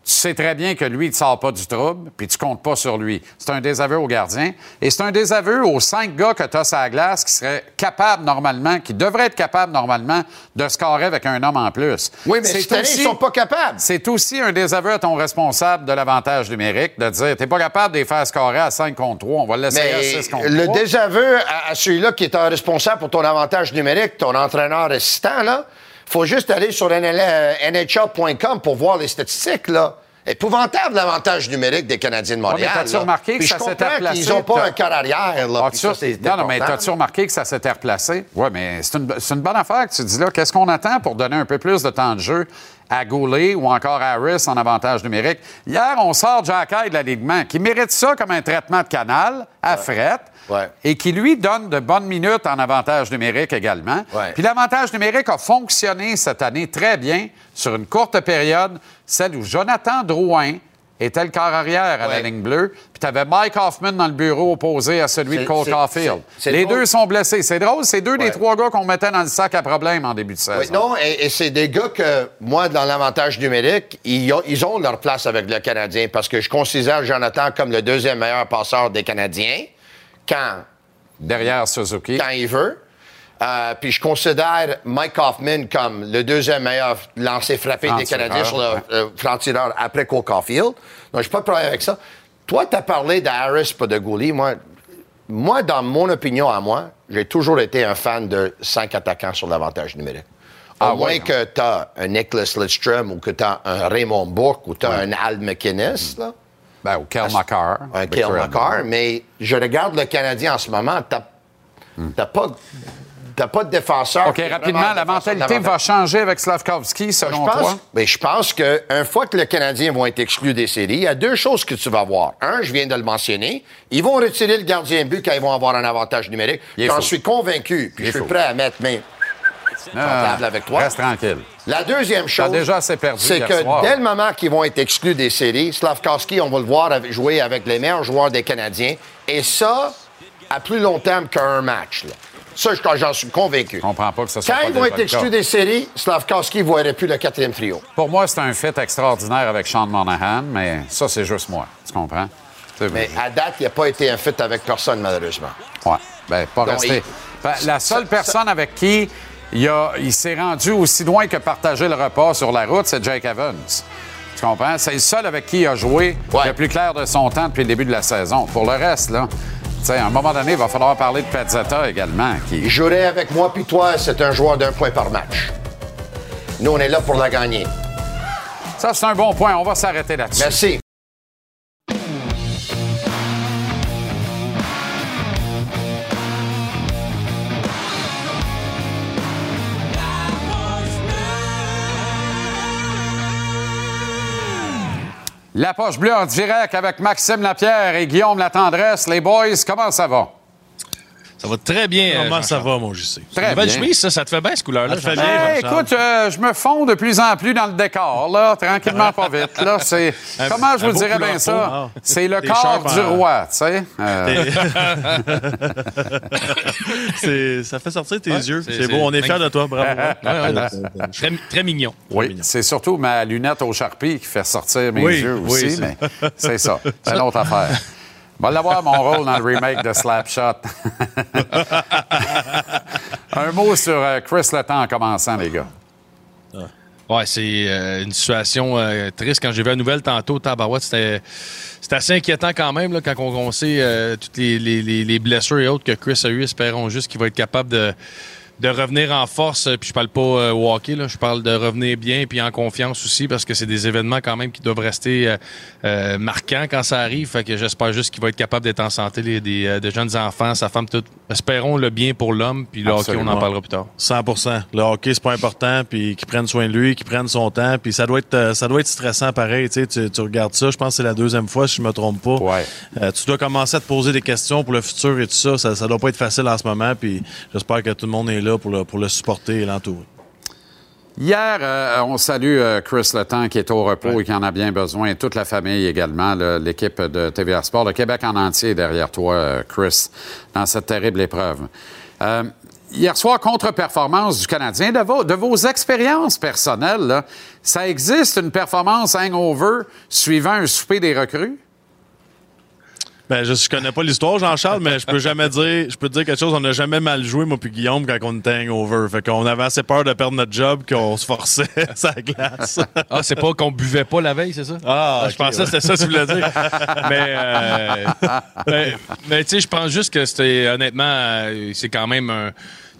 tu sais très bien que lui, il ne sort pas du trouble, puis tu comptes pas sur lui. C'est un désaveu au gardien. Et c'est un désaveu aux cinq gars que tu as sur la glace qui seraient capables normalement, qui devraient être capables normalement de scorer avec un homme en plus. Oui, mais C'est aussi- ils sont pas capables. C'est aussi un désaveu à ton responsable de l'avantage numérique de dire t'es pas capable de les faire scorer à 5 contre 3, on va le laisser à 6 Mais contre 3. le désaveu à, à celui-là qui est un responsable pour ton avantage numérique, ton entraîneur assistant, là, faut juste aller sur NL euh, NHL.com pour voir les statistiques, là. Épouvantable l'avantage numérique des Canadiens de Ouais, Montréal. mais t'as-tu là. remarqué que ça s'était replacé, qu'ils n'ont pas un cœur arrière, là. Ah, ça, c'est non, non, mais t'as-tu remarqué que ça s'était replacé? Oui, mais c'est une, c'est une bonne affaire que tu dis là. Qu'est-ce qu'on attend pour donner un peu plus de temps de jeu? À Goulet ou encore à Harris en avantage numérique? Hier, on sort Jack de l'alignement, qui mérite ça comme un traitement de canal à fret. Ouais. Et qui lui donne de bonnes minutes en avantage numérique également. Ouais. Puis l'avantage numérique a fonctionné cette année très bien sur une courte période, celle où Jonathan Drouin était le corps arrière à la ligne bleue, puis tu avais Mike Hoffman dans le bureau opposé à celui de Cole Caulfield. Les drôle. deux sont blessés. C'est drôle, c'est deux des trois gars qu'on mettait dans le sac à problème en début de saison. Oui, non, et, et c'est des gars que, moi, dans l'avantage numérique, ils ont, ils ont leur place avec le Canadien parce que je considère Jonathan comme le deuxième meilleur passeur des Canadiens quand, Derrière Suzuki. quand il veut. Euh, puis je considère Mike Hoffman comme le deuxième meilleur lancé frappé des Canadiens sur le euh, franc-tireur après Cole Caulfield. Donc, j'ai pas de problème avec ça. Toi, tu as parlé d'Harris pas de Gouli. Moi, moi, dans mon opinion à moi, j'ai toujours été un fan de cinq attaquants sur l'avantage numérique. Au Ah, moins ouais, que tu as un Nicholas Lidstrom ou que tu as un Raymond Bourque ou tu as un Al McInnes, là. Ben, ou Kel McCarr. un mais je regarde le Canadien en ce moment, t'as t'as pas, t'as pas de défenseur. OK, rapidement, la mentalité va changer avec Slavkovski, Je selon pense, toi? mais je pense qu'une fois que les Canadiens vont être exclus des séries, il y a deux choses que tu vas voir. Un, je viens de le mentionner, ils vont retirer le gardien but quand ils vont avoir un avantage numérique. J'en suis convaincu, puis je suis faux. prêt à mettre mes Ah, table avec toi. Reste tranquille. La deuxième chose, c'est que soir. dès le moment qu'ils vont être exclus des séries, Slavkowski, on va le voir jouer avec les meilleurs joueurs des Canadiens. Et ça, à plus long terme qu'un match. là. Ça, je- j'en suis convaincu. Je comprends pas que ça soit Quand pas ils vont être exclus des séries, Slavkowski ne verrait plus le quatrième trio. Pour moi, c'est un fit extraordinaire avec Sean Monahan, mais ça, c'est juste moi. Tu comprends? Mais à date, il n'a pas été un fit avec personne, malheureusement. Ouais. Ben, pas Donc, resté. il- Ben, la seule personne avec qui il, a- il s'est rendu aussi loin que partager le repas sur la route, c'est Jake Evans. Tu comprends? C'est le seul avec qui il a joué Ouais. le plus clair de son temps depuis le début de la saison. Pour le reste, là, tu sais, à un moment donné, il va falloir parler de Pezzetta également. Il Qui... jouerait avec moi puis toi, c'est un joueur d'un point par match. Nous, on est là pour la gagner. Ça, c'est un bon point. On va s'arrêter là-dessus. Merci. La poche bleue en direct avec Maxime Lapierre et Guillaume Latendresse. Les boys, comment ça va? Ça va très bien. Comment euh, ça va, mon JC? Très bien. chemise, ça, ça te fait bien, ce couleur-là. Ça te fait bien. Eh, Jean-Charles. écoute, euh, je me fonds de plus en plus dans le décor, là, tranquillement, pas vite. Là, c'est Un- comment je vous dirais bien ça? Ah. C'est le T'es corps du en- roi, tu sais. Euh, C'est- ça fait sortir tes yeux. c'est- C'est c'est beau. On est fiers de toi. Bravo. Ouais, ouais, très, très mignon. oui, c'est surtout ma lunette au charpie qui fait sortir mes Oui, yeux oui, aussi, c'est- mais c'est ça. C'est une autre affaire. On va l'avoir mon rôle dans le remake de Slapshot. Un mot sur euh, Chris Letang en commençant, les gars. Ouais, c'est euh, une situation euh, triste. Quand j'ai vu la nouvelle tantôt, Tabarouette, c'était c'était assez inquiétant quand même là, quand on, on sait euh, toutes les- les blessures et autres que Chris a eu. Espérons juste qu'il va être capable de, de revenir en force. Puis je parle pas euh, au hockey, là, je parle de revenir bien puis en confiance aussi parce que c'est des événements quand même qui doivent rester euh, euh, marquants quand ça arrive. Fait que j'espère juste qu'il va être capable d'être en santé, les, des, euh, des jeunes enfants, sa femme, tout. Espérons le bien pour l'homme. Puis le hockey, on en parlera plus tard. 100 Le hockey, c'est pas important, puis qu'il prenne soin de lui, qu'il prenne son temps, puis ça doit être euh, ça doit être stressant pareil. Tu, sais, tu, tu regardes ça, je pense que c'est la deuxième fois, si je me trompe pas. Ouais. Euh, tu dois commencer à te poser des questions pour le futur et tout ça. Ça, ça doit pas être facile en ce moment, puis j'espère que tout le monde est là pour le, pour le supporter et l'entourer. Hier, euh, on salue euh, Chris Letang qui est au repos et qui en a bien besoin, et toute la famille également, le- l'équipe de TVA Sport, le Québec en entier est derrière toi, euh, Chris, dans cette terrible épreuve. Euh, hier soir, contre-performance du Canadien. De vos, de vos expériences personnelles, là, ça existe une performance hangover suivant un souper des recrues? Ben, je, je connais pas l'histoire, Jean-Charles, mais je peux jamais dire, je peux te dire quelque chose. On n'a jamais mal joué, moi puis Guillaume, quand on était hangover. Fait qu'on avait assez peur de perdre notre job qu'on se forçait sa glace. Ah, c'est pas qu'on buvait pas la veille, c'est ça? Ah, je pensais que c'était ça que tu voulais dire. mais, euh, mais, mais tu sais, je pense juste que c'était, honnêtement, euh, c'est quand même un.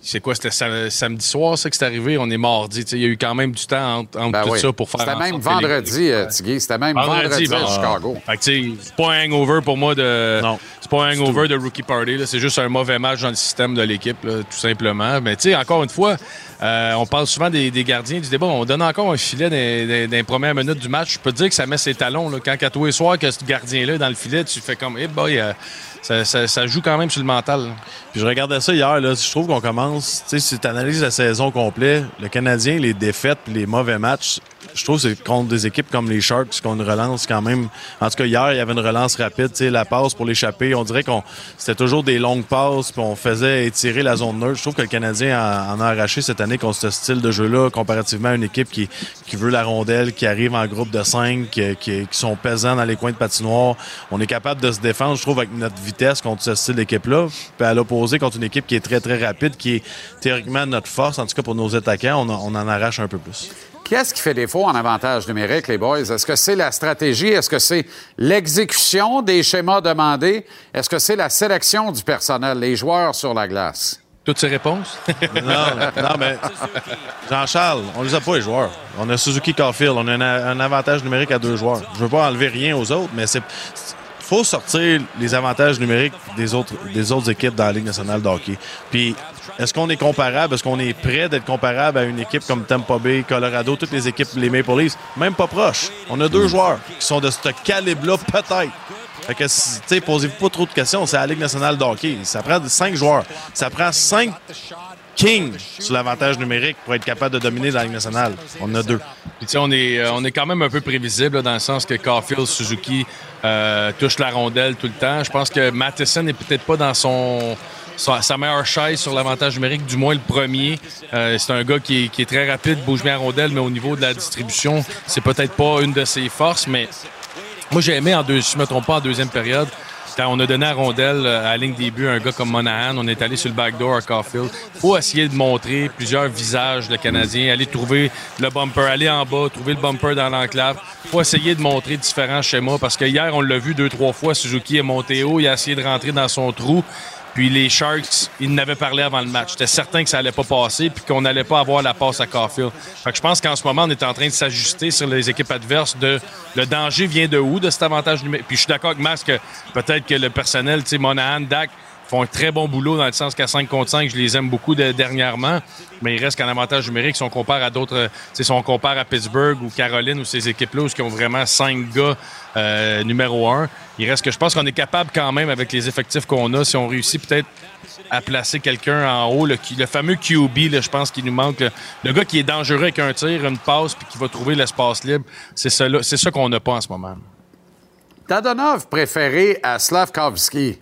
C'est quoi, c'était sa- samedi soir, ça, que c'est arrivé? On est mardi. Il y a eu quand même du temps entre, entre Ben tout oui. ça pour faire. C'était même vendredi, euh, Tigui. C'était même vendredi, bon. à Chicago. Fait que, tu sais, c'est pas un hangover pour moi de. Non. C'est pas un hangover de rookie party. là. C'est juste un mauvais match dans le système de l'équipe, tout simplement. Mais, tu sais, encore une fois, euh, on parle souvent des, des gardiens du débat. On donne encore un filet dans, les premières minutes du match. Je peux te dire que ça met ses talons. Là. Quand à tous les soirs que ce gardien-là dans le filet, tu fais comme, eh boy, euh, ça, ça- ça joue quand même sur le mental. Puis je regardais ça hier, là, je trouve qu'on commence, tu sais, si tu analyses la saison complète, le Canadien, les défaites les mauvais matchs, je trouve que c'est contre des équipes comme les Sharks qu'on relance quand même. En tout cas, hier, il y avait une relance rapide, la passe pour l'échapper. On dirait qu'on c'était toujours des longues passes, puis on faisait étirer la zone neutre. Je trouve que le Canadien en, a arraché cette année contre ce style de jeu-là, comparativement à une équipe qui, qui veut la rondelle, qui arrive en groupe de cinq, qui, qui- qui sont pesants dans les coins de patinoire. On est capable de se défendre, je trouve, avec notre vitesse contre ce style d'équipe-là. Puis à l'opposé, contre une équipe qui est très, très rapide, qui est théoriquement notre force, en tout cas pour nos attaquants, on, on en arrache un peu plus. Qu'est-ce qui fait défaut en avantage numérique, les boys? Est-ce que c'est la stratégie? Est-ce que c'est l'exécution des schémas demandés? Est-ce que c'est la sélection du personnel, les joueurs sur la glace? Toutes ces réponses? non, non, mais Jean-Charles, on les a pas, les joueurs. On a Suzuki Caulfield, on a un, un avantage numérique à deux joueurs. Je veux pas enlever rien aux autres, mais c'est faut sortir les avantages numériques des autres, des autres équipes dans la Ligue nationale de hockey. Puis, est-ce qu'on est comparable? Est-ce qu'on est prêt d'être comparable à une équipe comme Tampa Bay, Colorado, toutes les équipes, les Maple Leafs? Même pas proche. On a deux joueurs qui sont de ce calibre-là, peut-être. Fait que, tu sais, posez-vous pas trop de questions. C'est la Ligue nationale de hockey. Ça prend cinq joueurs. Ça prend cinq kings sur l'avantage numérique pour être capable de dominer la Ligue nationale. On a deux. Puis, on est, euh, on est quand même un peu prévisible dans le sens que Caulfield, Suzuki euh, touchent la rondelle tout le temps. Je pense que Matheson n'est peut-être pas dans son sa, meilleure chaise sur l'avantage numérique, du moins le premier. Euh, c'est un gars qui est, qui est très rapide, bouge bien la rondelle, mais au niveau de la distribution, c'est peut-être pas une de ses forces. Mais moi, j'ai aimé, en deux, si je me trompe pas, en deuxième période, on a donné à rondelle euh, à la ligne début un gars comme Monahan, on est allé sur le backdoor à Caulfield. faut essayer de montrer plusieurs visages de Canadiens, aller trouver le bumper, aller en bas, trouver le bumper dans l'enclave. faut essayer de montrer différents schémas parce que hier, on l'a vu deux, trois fois, Suzuki est monté haut, il a essayé de rentrer dans son trou. Puis les Sharks, ils n'avaient parlé avant le match. J'étais certain que ça allait pas passer puis qu'on n'allait pas avoir la passe à Caulfield. Fait que je pense qu'en ce moment, on est en train de s'ajuster sur les équipes adverses de le danger vient de où de cet avantage numérique. Puis je suis d'accord avec Mas que peut-être que le personnel, tu sais, Monahan, Dak, font un très bon boulot dans le sens qu'à 5 contre 5, je les aime beaucoup de- dernièrement, mais il reste qu'en avantage numérique, si on compare à d'autres, si on compare à Pittsburgh ou Caroline ou ces équipes-là où ils ont vraiment 5 gars euh, numéro 1, il reste que je pense qu'on est capable quand même avec les effectifs qu'on a, si on réussit peut-être à placer quelqu'un en haut, le, fameux QB, je pense qu'il nous manque. Le, gars qui est dangereux avec un tir, une passe, puis qui va trouver l'espace libre, c'est ça, ça qu'on n'a pas en ce moment. Dadonov préféré à Slavkovski.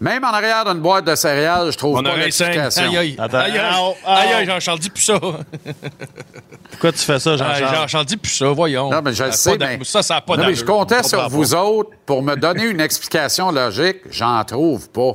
Même en arrière d'une boîte de céréales, je trouve On pas aurait cinq. l'explication. Aïe, aïe. Attends. Aïe, aïe. Aïe, Jean-Charles, dis plus ça. Pourquoi tu fais ça, Aïe, Jean-Charles? Jean-Charles, dis plus ça, voyons. Non, mais je Ça le a sais, mais... Ça, ça n'a pas Non, mais je comptais sur vous autres pour me donner une explication logique. J'en trouve pas.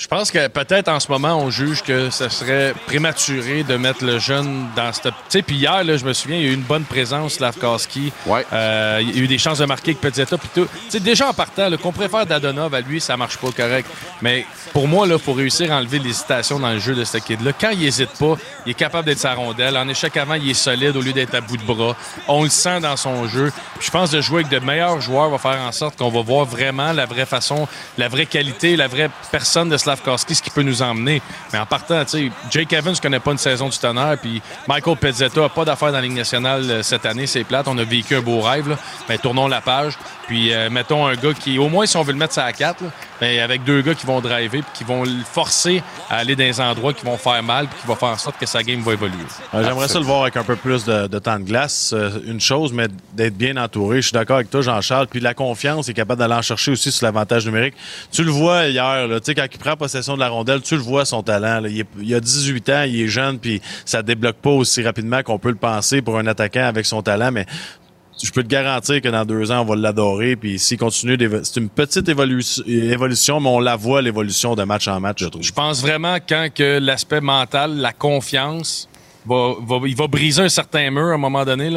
Je pense que peut-être en ce moment, on juge que ce serait prématuré de mettre le jeune dans cette. Tu sais, puis hier, là, je me souviens, il y a eu une bonne présence, Slavkowski. Ouais. Euh, il y a eu des chances de marquer avec Pezzetta puis tout. Tu sais, déjà en partant, qu'on préfère Dadonov à lui, ça marche pas correct. Mais pour moi, là, faut réussir à enlever l'hésitation dans le jeu de ce kid-là. Quand il hésite pas, il est capable d'être sa rondelle. En échec avant, il est solide au lieu d'être à bout de bras. On le sent dans son jeu. Je pense de jouer avec de meilleurs joueurs va faire en sorte qu'on va voir vraiment la vraie façon, la vraie qualité, la vraie personne de Slavkowski, ce qui peut nous emmener. Mais en partant, Jake Evans ne connaît pas une saison du tonnerre, puis Michael Pezzetta n'a pas d'affaires dans la Ligue nationale euh, cette année, c'est plate. On a vécu un beau rêve. Mais tournons la page. Puis euh, mettons un gars qui, au moins si on veut le mettre ça à 4, mais avec deux gars qui vont driver, puis qui vont le forcer à aller dans des endroits qui vont faire mal, puis qui vont faire en sorte que sa game va évoluer. J'aimerais ça le voir avec un peu plus de, temps de glace, euh, une chose, mais d'être bien entouré. Je suis d'accord avec toi, Jean-Charles. Puis la confiance, il est capable d'aller en chercher aussi sur l'avantage numérique. Tu le vois hier, là, quand il prend possession de la rondelle, tu le vois son talent. Il, est- a 18 ans, il est jeune, puis ça débloque pas aussi rapidement qu'on peut le penser pour un attaquant avec son talent, mais je peux te garantir que dans deux ans, on va l'adorer. Puis s'il continue, c'est une petite évolu- évolution, mais on la voit, l'évolution de match en match, je trouve. Je pense vraiment quand que l'aspect mental, la confiance, il va briser un certain mur à un moment donné.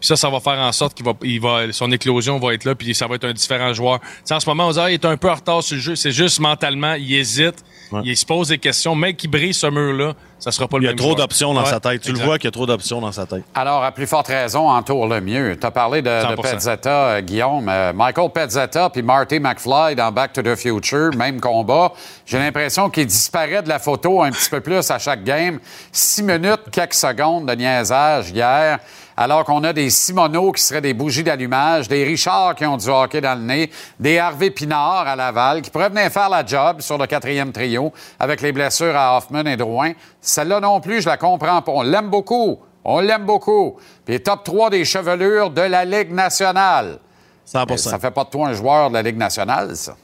Puis ça, ça va faire en sorte qu'il va, il va, son éclosion va être là, puis ça va être un différent joueur. Tu sais, en ce moment, on dit, ah, il est un peu en retard sur le jeu. C'est juste mentalement, il hésite, Ouais. il se pose des questions. Mec qui brise ce mur-là, ça sera pas le Il y a trop d'options dans Ouais, sa tête. Tu exact. le vois qu'il y a trop d'options dans sa tête. Alors, à plus forte raison, entoure le mieux. Tu as parlé de, de 100%. Pezzetta, euh, Guillaume. Euh, Michael Pezzetta puis Marty McFly dans Back to the Future, même combat. J'ai l'impression qu'il disparaît de la photo un petit peu plus à chaque game. Six minutes, quelques secondes de niaisage hier, alors qu'on a des Simoneau qui seraient des bougies d'allumage, des Richard qui ont du hockey dans le nez, des Harvey Pinard à Laval qui pourraient venir faire la job sur le quatrième trio avec les blessures à Hoffman et Drouin. Celle-là non plus, je la comprends pas. On l'aime beaucoup. On l'aime beaucoup. Puis top 3 des chevelures de la Ligue nationale. 100 Mais Ça fait pas de toi un joueur de la Ligue nationale, ça.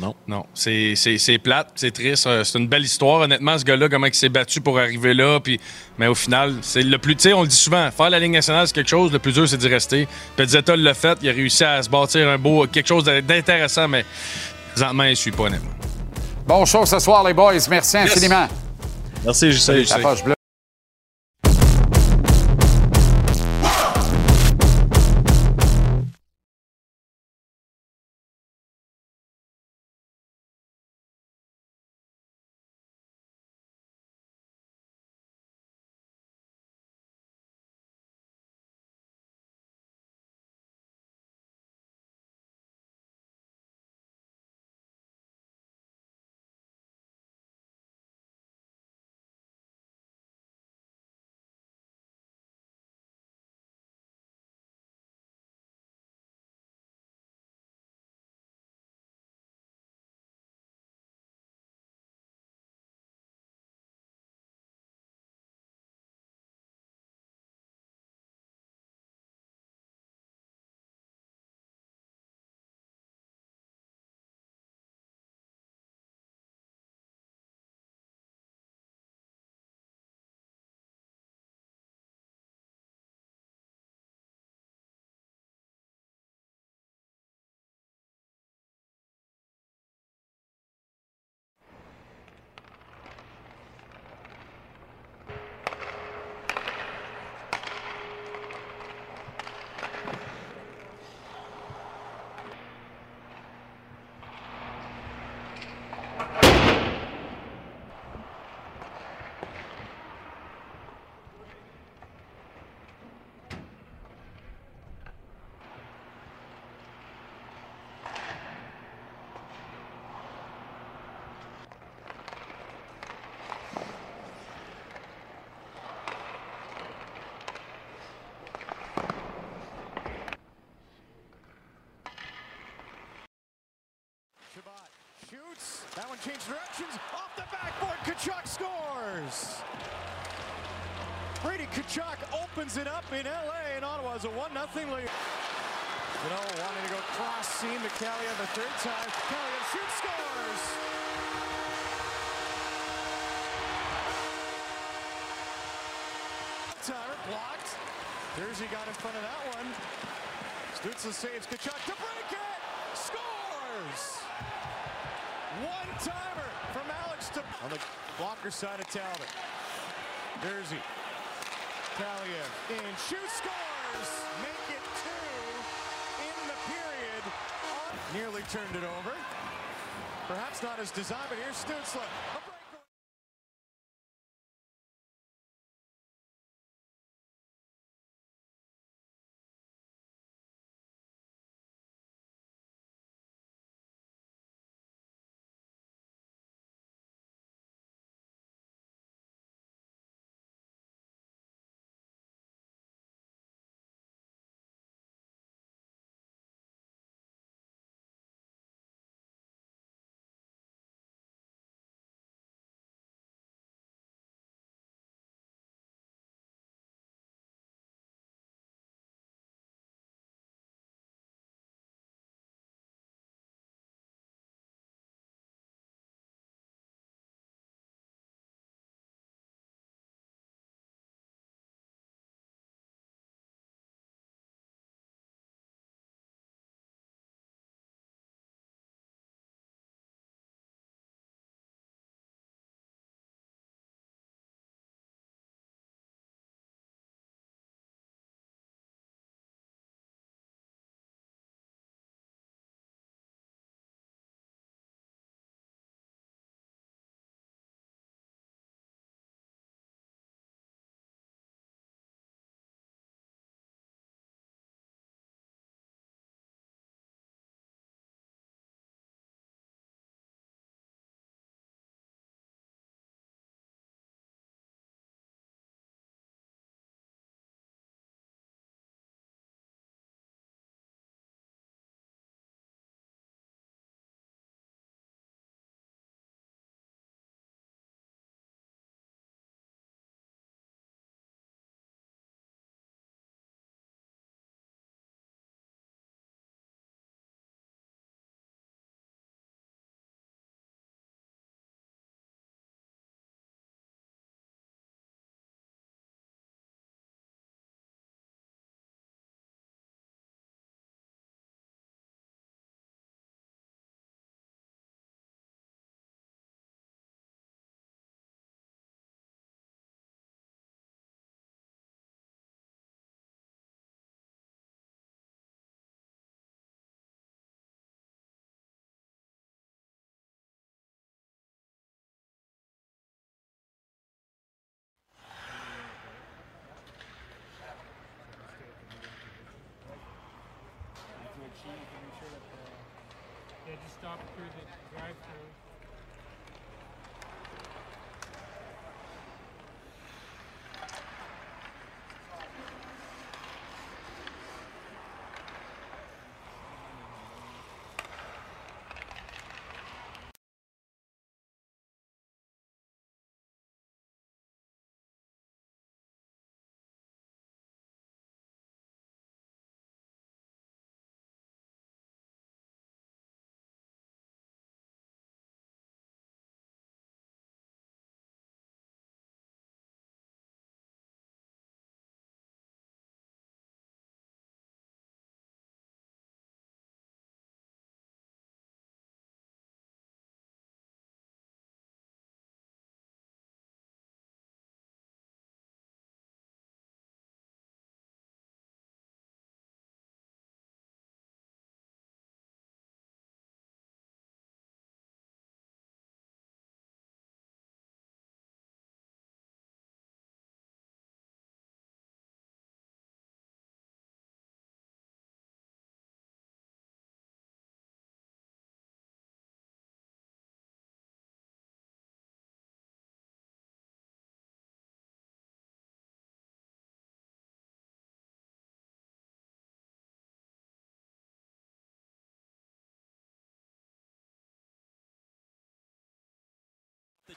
Non. Non, c'est c'est- c'est plate, c'est triste. euh, C'est une belle histoire, honnêtement, ce gars-là, comment il s'est battu pour arriver là. Puis, mais au final, c'est le plus. Tu sais, on le dit souvent, faire la Ligue nationale, c'est quelque chose. Le plus dur, c'est d'y rester. Pezzetta l'a fait. Il a réussi à se bâtir un beau. quelque chose d'intéressant, mais présentement, il ne suit pas, honnêtement. Bon show ce soir, les boys. Merci infiniment. Merci, JC. That one changed directions. Off the backboard, Kachuk scores. Brady Kachuk opens it up in LA, and Ottawa's a 1 0 lead. You know, wanting to go cross seam to Kelly on the third time. Kelly shoots, scores. Timer blocked. Jersey got in front of that one. Stützle saves Kachuk to break it. Scores! One timer from Alex to on the blocker side of Talbot. Jersey. Kaliev in shoot scores. Make it two in the period. Nearly turned it over. Perhaps not as designed, but here's Stützle.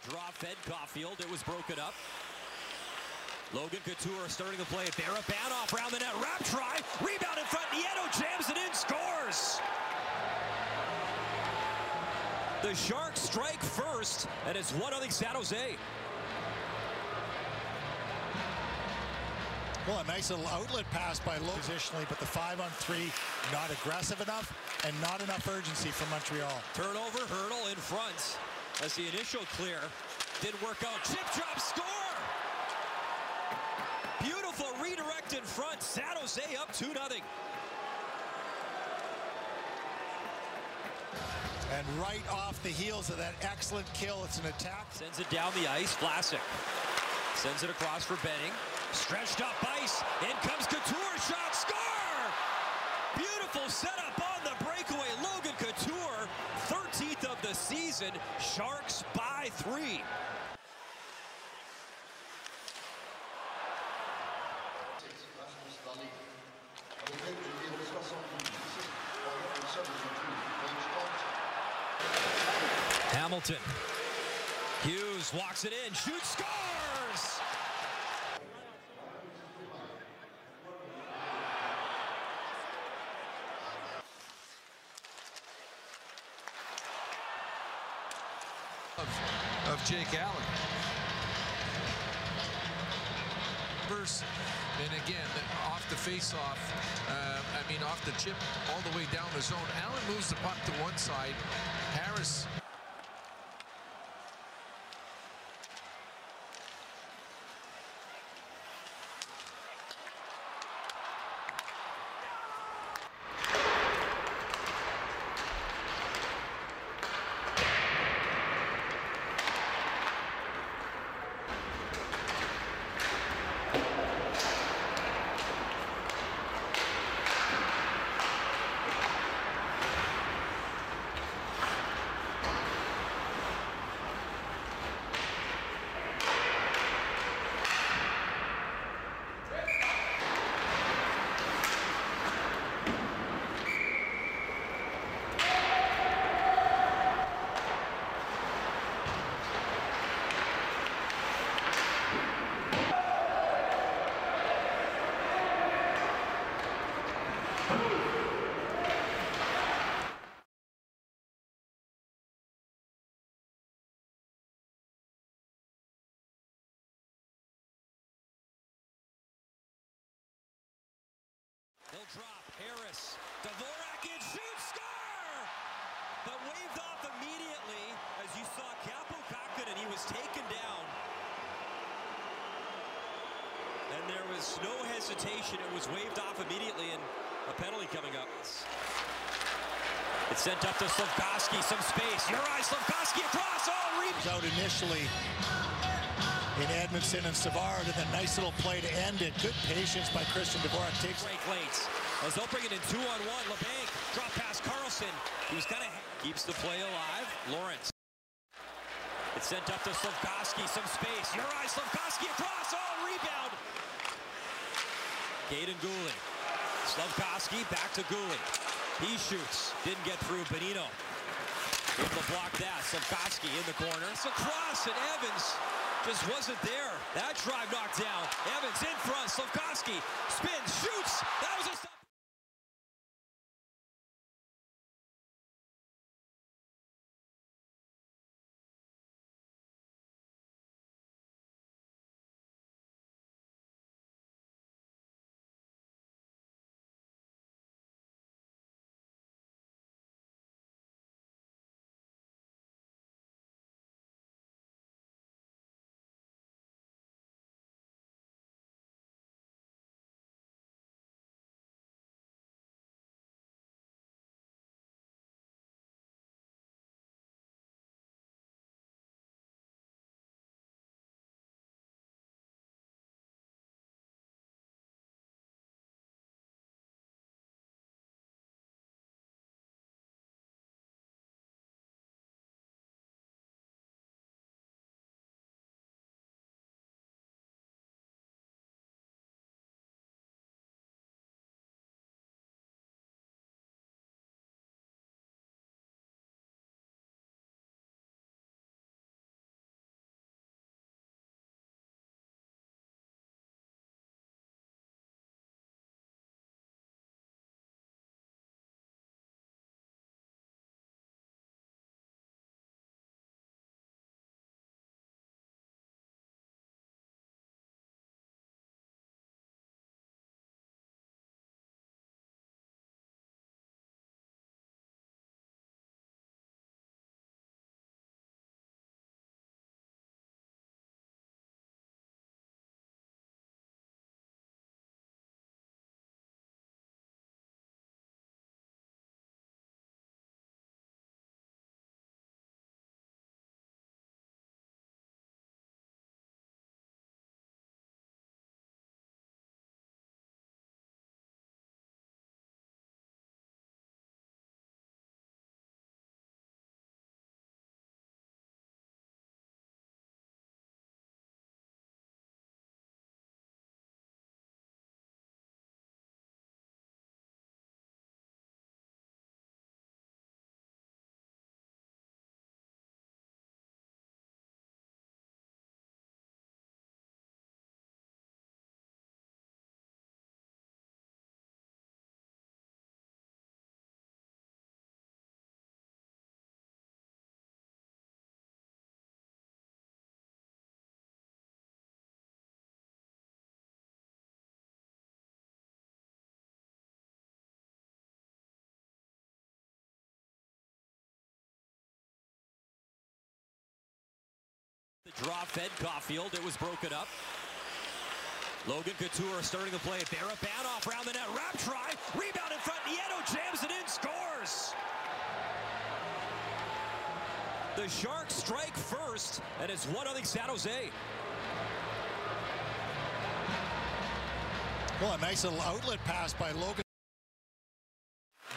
Draw fed Caulfield. It was broken up. Logan Couture starting the play. Banoff around the net. Wrap try. Rebound in front. Nieto jams it in. Scores. The Sharks strike first, and it's 1 0 San Jose. Well, a nice little outlet pass by Lowe positionally, but the five on three not aggressive enough and not enough urgency for Montreal. Turnover, Hurdle in front. As the initial clear didn't work out. Chip drop score! Beautiful redirect in front. San Jose up 2 0. And right off the heels of that excellent kill, it's an attack. Sends it down the ice. Vlasic sends it across for Benning. Stretched up ice. In comes Couture. Shot. Score! Beautiful setup on the breakaway. Logan Couture, 13th of the season. Sharks by three. Hamilton. Hughes walks it in. Shoots. Scores! Jake Allen. And again, off the face-off, uh, I mean off the chip all the way down the zone. Allen moves the puck to one side. Harris drop. Harris. Dvorak in. Shoots. Score! But waved off immediately as you saw Capo Kakkonen. He was taken down. And there was no hesitation. It was waved off immediately and a penalty coming up. It's sent up to Slavkovsky. Some space. Uri Slavkovsky across. Oh, was out initially in Edmondson and Savard, and then nice little play to end it. Good patience by Christian Dvorak. Takes break late. As they'll bring it in two on one. LeBanc drop past Carlson. He was kind of keeps the play alive. Lawrence. It's sent up to Slavkovsky. Some space. Uri Slavkovsky across. Oh, rebound. Gaden Gooley. Slavkovsky back to Gooley. He shoots. Didn't get through. Benito. Able to block that. Slavkovsky in the corner. It's a cross, and Evans just wasn't there. That drive knocked down. Evans in front. Slavkovsky spins, shoots. That was a stop. Draw fed Caulfield. It was broken up. Logan Couture starting to play. Barabanov around the net. Wrap try. Rebound in front. Nieto jams it in. Scores. The Sharks strike first, and it's 1 0 San Jose. Well, a nice little outlet pass by Logan.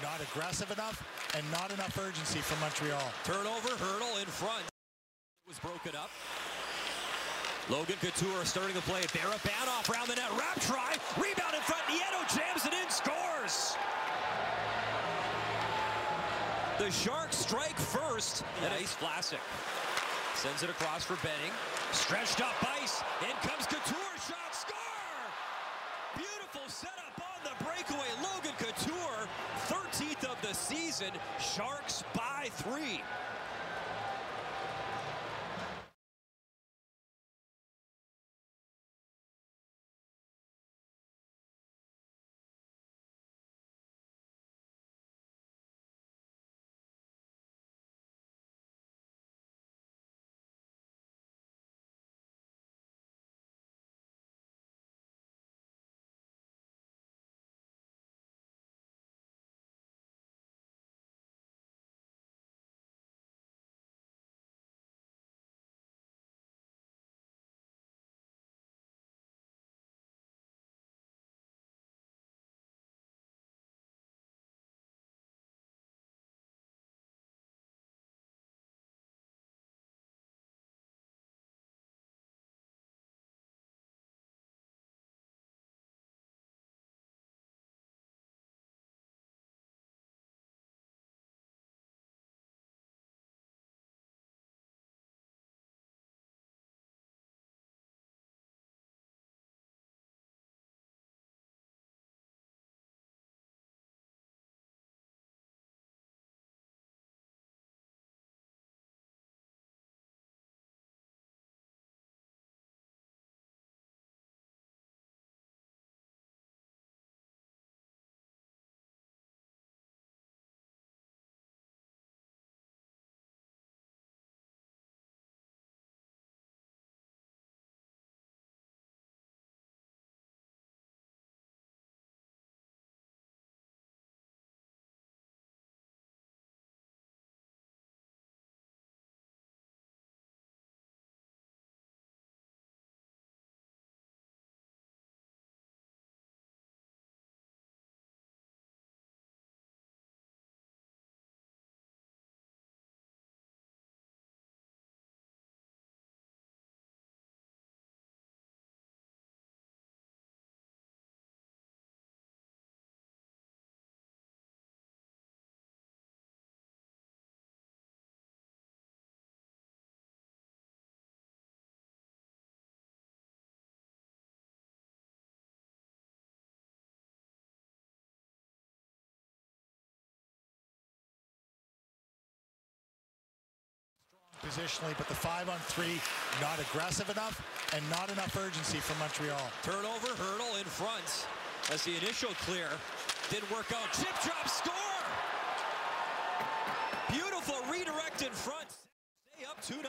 Not aggressive enough and not enough urgency from Montreal. Turnover, hurdle in front. It was broken up. Logan Couture starting to play. Barabanov around the net. Wrap try. Rebound in front. Nieto jams it in. Scores. The Sharks strike first. And Ice Vlasic sends it across for Benning. Stretched up ice. In comes Couture. Shot. Score. Beautiful setup on the breakaway. Logan Couture. 13th of the season. Sharks by three. Positionally, but the five on three, not aggressive enough and not enough urgency from Montreal. Turnover, hurdle in front. As the initial clear didn't work out. Chip drop, score! Beautiful redirect in front. Stay up 2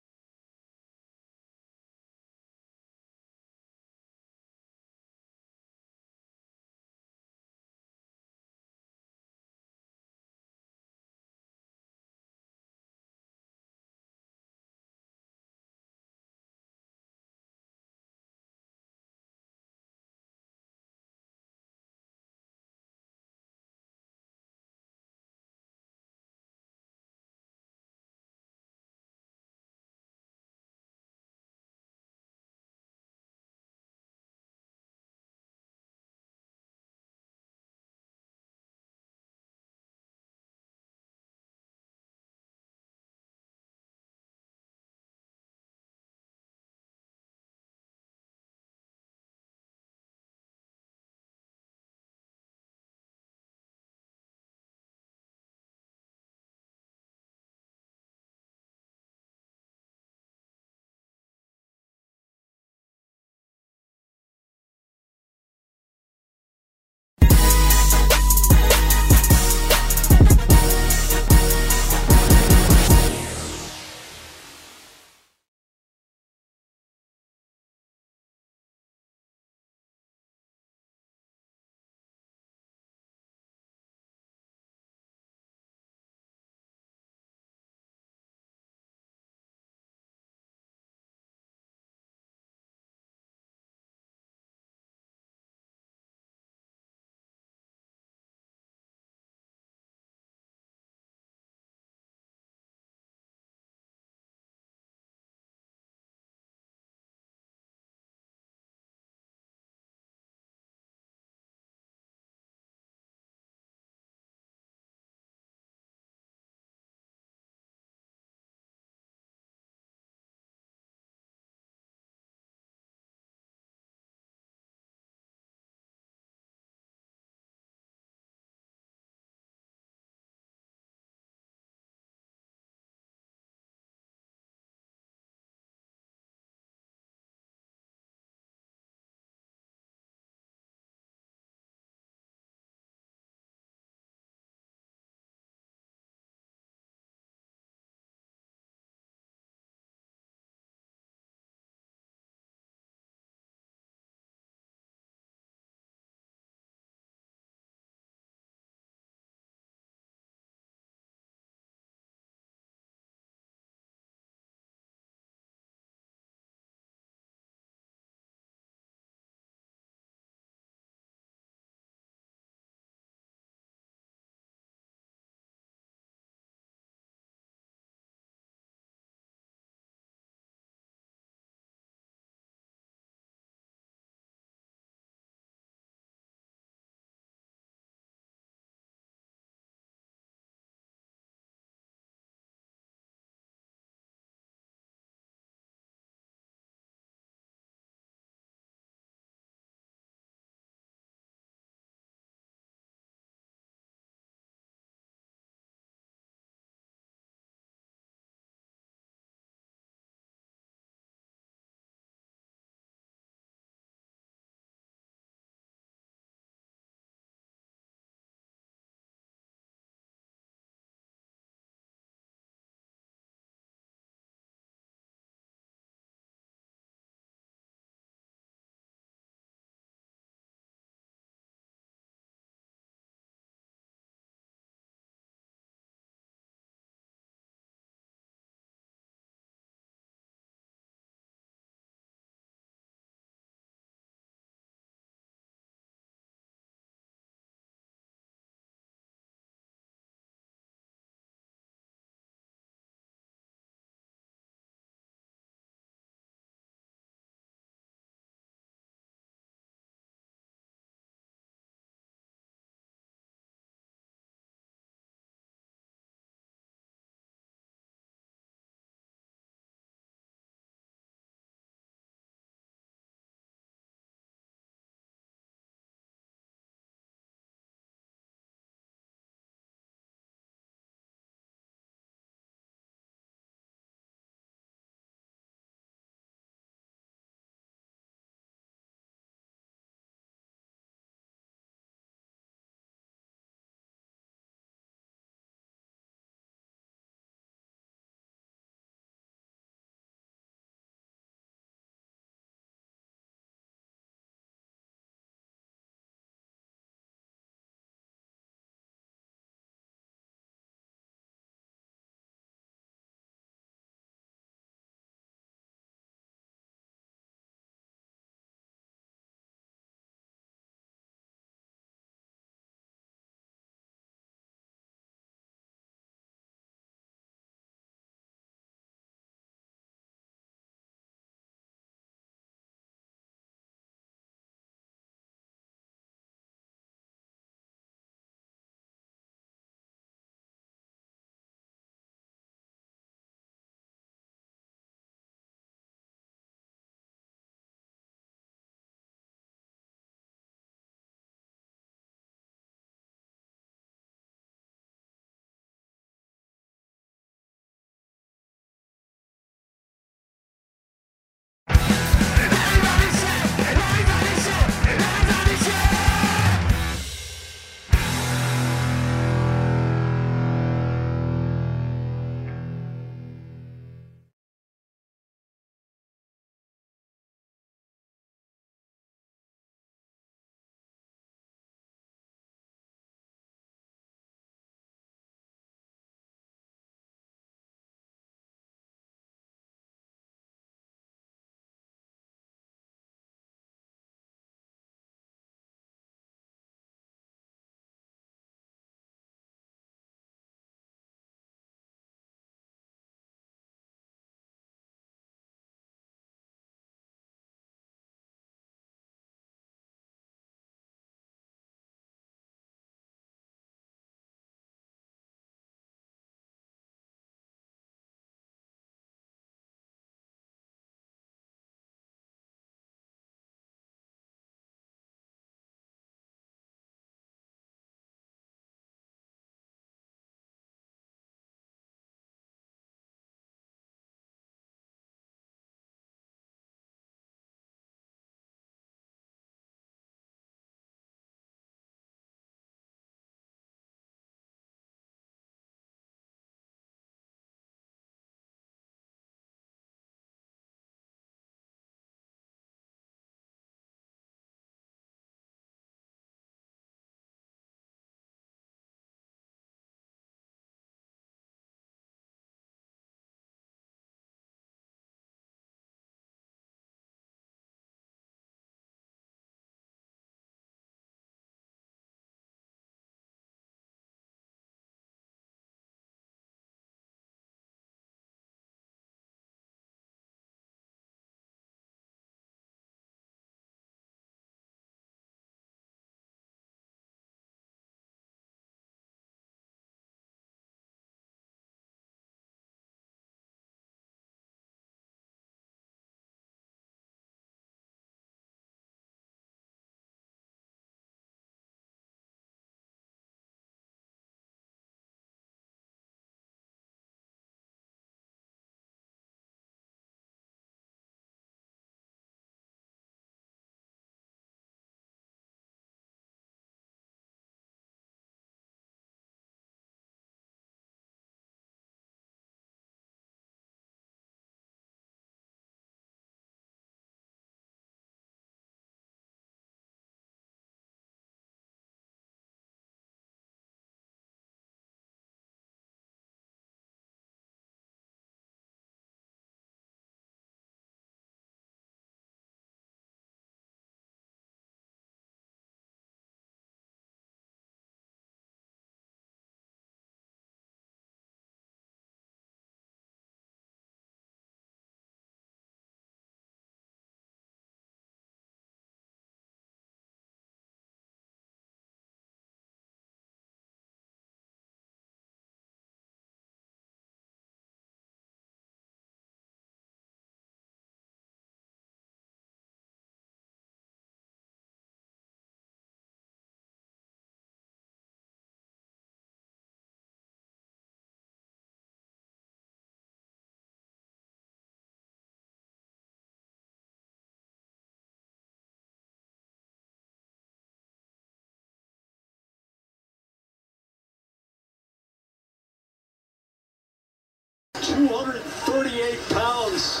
238 pounds.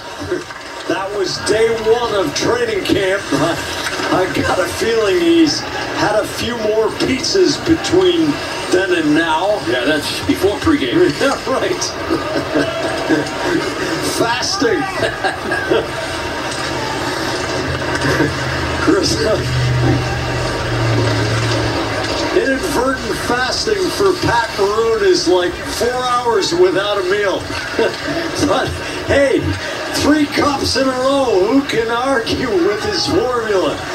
That was day one of training camp. I, I got a feeling he's had a few more pizzas between then and now. Yeah, that's before pregame. Yeah, right. Fasting. Chris, fasting for Pat Maroon is like four hours without a meal. but hey, three cups in a row. Who can argue with his formula?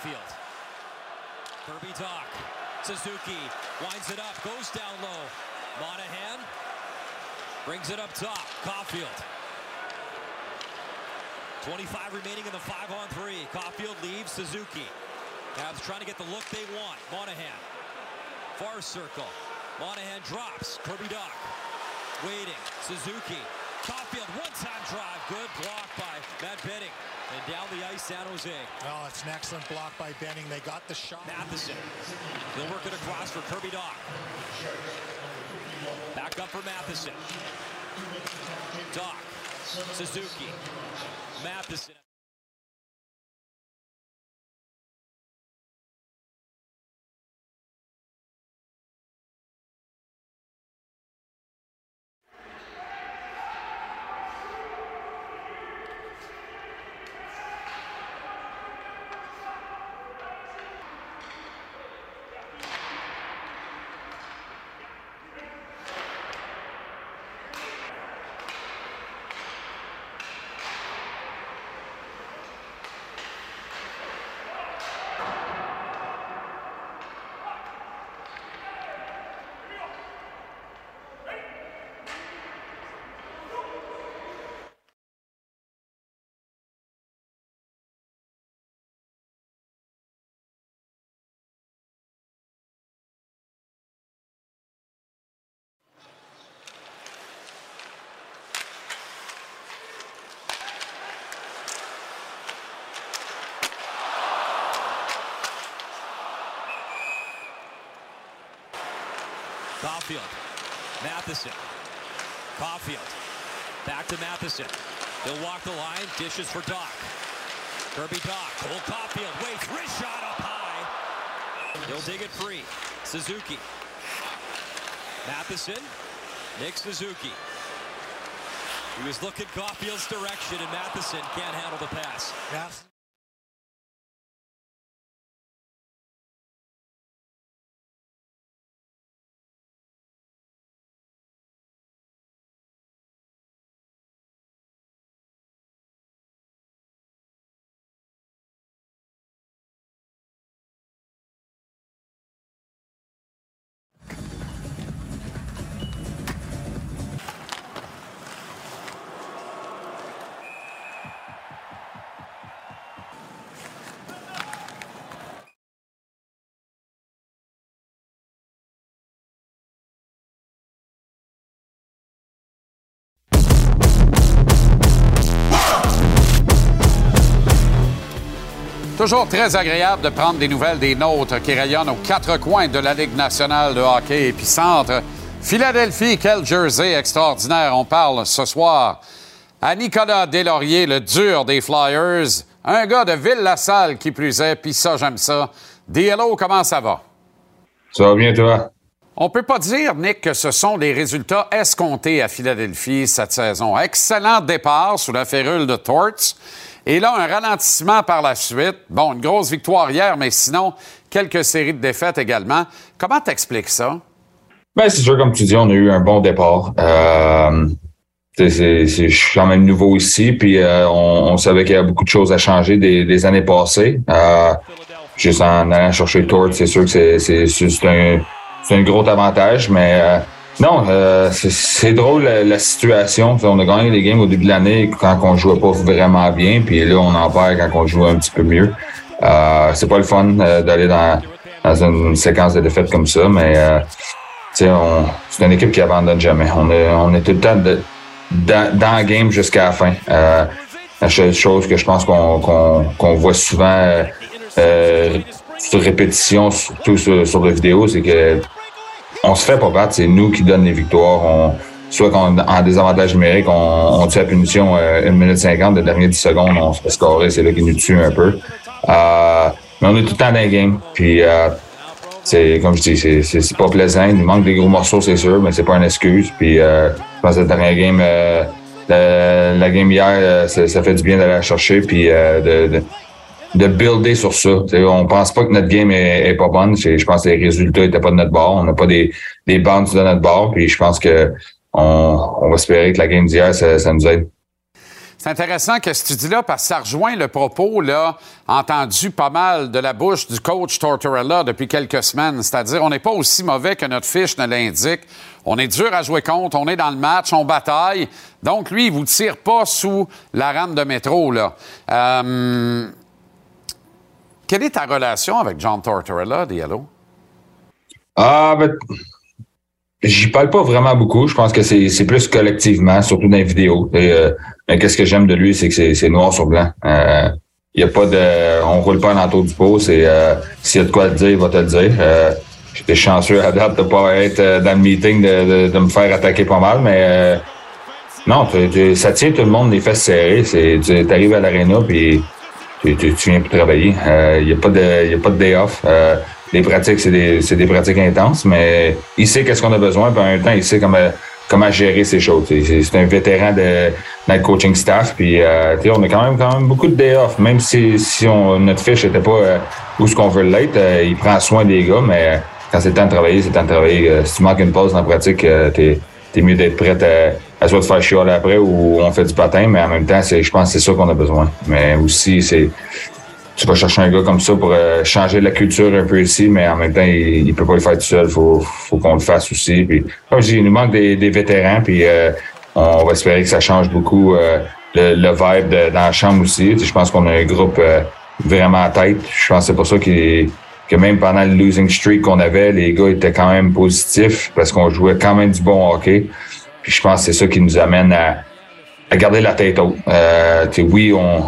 Caulfield. Kirby Doc. Suzuki winds it up, goes down low. Monahan brings it up top. Caulfield. 25 remaining in the five on three. Caulfield leaves Suzuki. Cavs trying to get the look they want. Monahan. Far circle. Monahan drops. Kirby Doc. Waiting. Suzuki. Caulfield one-time drive. Good block by Matt Benning. And down the ice, San Jose. Oh, it's an excellent block by Benning. They got the shot. Matheson. They'll work it across for Kirby Doc. Back up for Matheson. Doc. Suzuki. Matheson. Caulfield. Matheson. Caulfield. Back to Matheson. He'll walk the line. Dishes for Doc. Kirby Doc. Cole Caulfield waits. Wrist shot up high. He'll dig it free. Suzuki. Matheson. Nick Suzuki. He was looking Caulfield's direction, and Matheson can't handle the pass. Toujours très agréable de prendre des nouvelles des nôtres qui rayonnent aux quatre coins de la Ligue nationale de hockey épicentre. Philadelphie, quel jersey extraordinaire. On parle ce soir à Nicolas Deslauriers, le dur des Flyers. Un gars de Ville-la-Salle qui plus est, puis ça, j'aime ça. DLO, comment ça va? Ça va bien, toi? On peut pas dire, Nick, que ce sont les résultats escomptés à Philadelphie cette saison. Excellent départ sous la férule de Torts. Et là, un ralentissement par la suite. Bon, une grosse victoire hier, mais sinon, quelques séries de défaites également. Comment t'expliques ça? Ben, c'est sûr, comme tu dis, on a eu un bon départ. Euh, je suis quand même nouveau ici, puis euh, on, savait qu'il y a beaucoup de choses à changer des, années passées. Euh, juste en allant chercher Tort, c'est sûr que c'est- un, gros avantage, mais non, euh, c'est- drôle la, situation. On a gagné les games au début de l'année quand on jouait pas vraiment bien, puis là on en perd quand on joue un petit peu mieux. Euh, c'est pas le fun euh, d'aller dans, dans une séquence de défaites comme ça, mais euh, c'est une équipe qui abandonne jamais. On est, on est tout le temps de- dans, dans le game jusqu'à la fin. Euh, la seule chose que je pense qu'on qu'on voit souvent sur répétition, surtout sur, sur la vidéo, c'est que on se fait pas battre. C'est nous qui donnons les victoires. On, soit qu'on en désavantage numérique, on, on tue la punition euh, 1 minute 50, les dernières 10 secondes, on se fait scorer, c'est là qu'il nous tue un peu. Euh, mais on est tout le temps dans le game. Puis euh, c'est comme je dis, c'est- c'est pas plaisant. Il manque des gros morceaux, c'est sûr, mais c'est pas une excuse. Puis euh, je pense que la dernière game, euh, la, la game hier, euh, ça, ça fait du bien d'aller la chercher puis de, de, de builder sur ça. T'sais, on pense pas que notre game est, pas bonne. Je pense que les résultats étaient pas de notre bord. On n'a pas des, des de notre bord. Puis je pense que on, on va espérer que la game d'hier, ça, ça nous aide. C'est intéressant que ce que tu dis là, parce que ça rejoint le propos là, entendu pas mal de la bouche du coach Tortorella depuis quelques semaines. C'est-à-dire, on n'est pas aussi mauvais que notre fiche ne l'indique. On est dur à jouer contre, on est dans le match, on bataille. Donc, lui, il vous tire pas sous la rame de métro. Là. Euh, quelle est ta relation avec John Tortorella, Diallo? Ah, ben, j'y parle pas vraiment beaucoup. Je pense que c'est plus collectivement, surtout dans les vidéos. Euh, mais qu'est-ce que j'aime de lui, c'est que c'est- noir sur blanc. Euh, y a pas de, on roule pas dans le tour du pot. Euh, s'il y a de quoi te dire, il va te le dire. Euh, J'étais chanceux à date de pas être dans le meeting, de, de, me faire attaquer pas mal, mais non, ça tient tout le monde les fesses serrées. Tu arrives à l'aréna puis tu, tu, tu viens pour travailler. Il n'y a pas de, y a pas de day off. Euh, les pratiques, c'est des, c'est des pratiques intenses, mais il sait qu'est-ce qu'on a besoin, puis en même temps, il sait comment, comment gérer ces choses. C'est, un vétéran de notre coaching staff, puis euh, tu on a quand même, quand même beaucoup de day off, même si, si on, notre fiche n'était pas euh, où ce qu'on veut l'être. euh, il prend soin des gars, mais quand c'est le temps de travailler, c'est le temps de travailler. Euh, si tu manques une pause dans la pratique, euh, t'es, t'es mieux d'être prêt à, à soit te faire chialer après ou on fait du patin, mais en même temps, c'est, je pense que c'est ça qu'on a besoin. Mais aussi, c'est tu vas chercher un gars comme ça pour euh, changer la culture un peu ici, mais en même temps, il, il peut pas le faire tout seul. Faut, faut qu'on le fasse aussi. Puis, comme je dis, il nous manque des, des vétérans, puis euh, on va espérer que ça change beaucoup euh, le, le vibe de- dans la chambre aussi. Je pense qu'on a un groupe euh, vraiment à tête. Je pense que c'est pour ça qu'il que même pendant le losing streak qu'on avait, les gars étaient quand même positifs parce qu'on jouait quand même du bon hockey. Puis je pense que c'est ça qui nous amène à, à garder la tête haute. Euh, oui, on,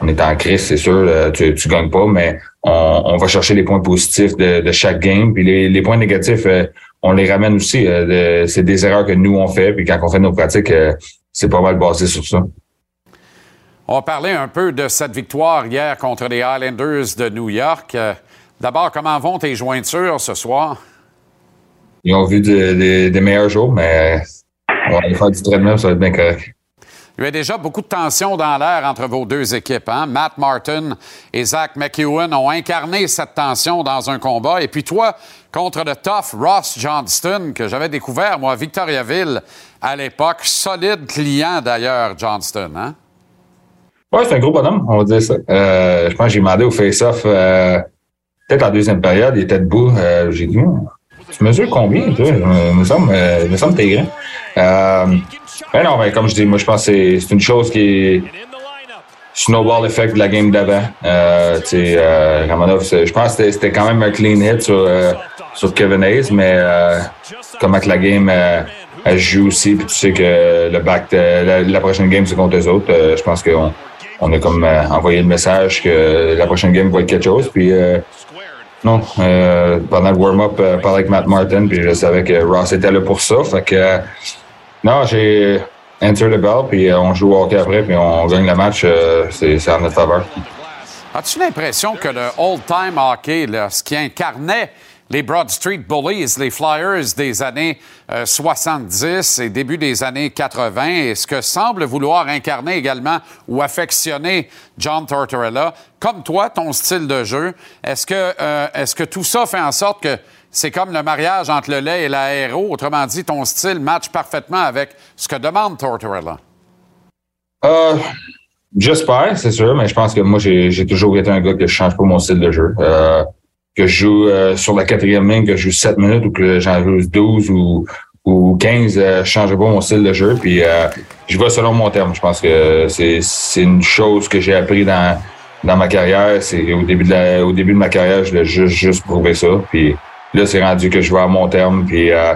on est en crise, c'est sûr, euh, tu, tu gagnes pas, mais on, on va chercher les points positifs de, de chaque game. Puis les, les points négatifs, euh, on les ramène aussi. Euh, de- c'est des erreurs que nous, on fait. Puis quand on fait nos pratiques, euh, c'est pas mal basé sur ça. On va parler un peu de cette victoire hier contre les Highlanders de New York. D'abord, comment vont tes jointures ce soir? Ils ont vu de- de- des meilleurs jours, mais on va aller faire du traitement, ça va être bien correct. Il y a déjà beaucoup de tension dans l'air entre vos deux équipes. Hein? Matt Martin et Zach McEwen ont incarné cette tension dans un combat. Et puis toi, contre le tough Ross Johnston, que j'avais découvert, moi, à Victoriaville à l'époque. Solide client, d'ailleurs, Johnston. Hein? Ouais, c'est un gros bonhomme, on va dire ça. Euh, je pense que j'ai demandé au face-off, euh, peut-être en deuxième période, il était debout. Euh, j'ai dit, Hum, tu mesures combien, toi? Euh, me semble, euh, semble que t'es grand. Euh, ben non, ben, comme je dis, moi, je pense que c'est une chose qui est snowball effect de la game d'avant. Euh, tu sais, euh, je pense que c'était- quand même un clean hit sur, euh, sur Kevin Hayes, mais comment la game elle joue aussi, puis tu sais que le back, la, prochaine game, c'est contre eux autres. Je pense qu'on on a comme envoyé le message que la prochaine game va être quelque chose. Puis non, euh, pendant le warm-up, euh, parlais avec Matt Martin, puis je savais que Ross était là pour ça. Fait que euh, non, j'ai enter the bell, puis euh, on joue au hockey après, puis on gagne le match. c'est en notre faveur. As-tu l'impression que le old-time hockey, ce qui incarnait les Broad Street Bullies, les Flyers des années euh, 70 et début des années 80, et ce que semble vouloir incarner également ou affectionner John Tortorella, comme toi, ton style de jeu, est-ce que, euh, est-ce que tout ça fait en sorte que c'est comme le mariage entre le lait et l'aéro, autrement dit, ton style match parfaitement avec ce que demande Tortorella? Euh, J'espère, c'est sûr, mais je pense que moi, j'ai toujours été un gars que je change pas mon style de jeu. Euh, que je joue euh, sur la quatrième ligne, que je joue 7 minutes ou que j'en joue 12 ou, ou 15, euh, je change pas mon style de jeu. Puis euh, je vais selon mon terme. Je pense que c'est une chose que j'ai appris dans, dans ma carrière. C'est au début de la, au début de ma carrière, je voulais juste, juste prouver ça. Puis là, c'est rendu que je vais à mon terme. Puis euh,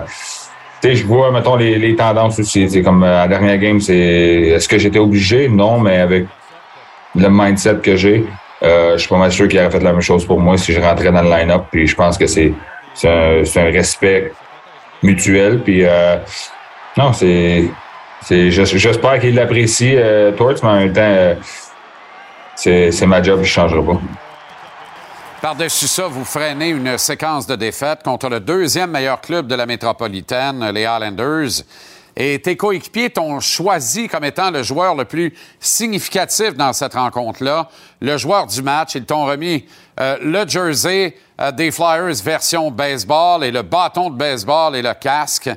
sais, je vois, mettons, les, les tendances aussi. C'est comme euh, la dernière game, c'est est-ce que j'étais obligé? Non, mais avec le mindset que j'ai, euh, je suis pas mal sûr qu'il aurait fait la même chose pour moi si je rentrais dans le line-up. Puis je pense que c'est un, un respect mutuel. Puis euh, non, c'est. c'est j'es- J'espère qu'il l'apprécie, euh, mais en même temps, euh, c'est c'est ma job, je ne changerai pas. Par-dessus ça, vous freinez une séquence de défaites contre le deuxième meilleur club de la métropolitaine, les Highlanders. Et tes coéquipiers t'ont choisi comme étant le joueur le plus significatif dans cette rencontre-là, le joueur du match. Ils t'ont remis euh, le jersey euh, des Flyers version baseball et le bâton de baseball et le casque.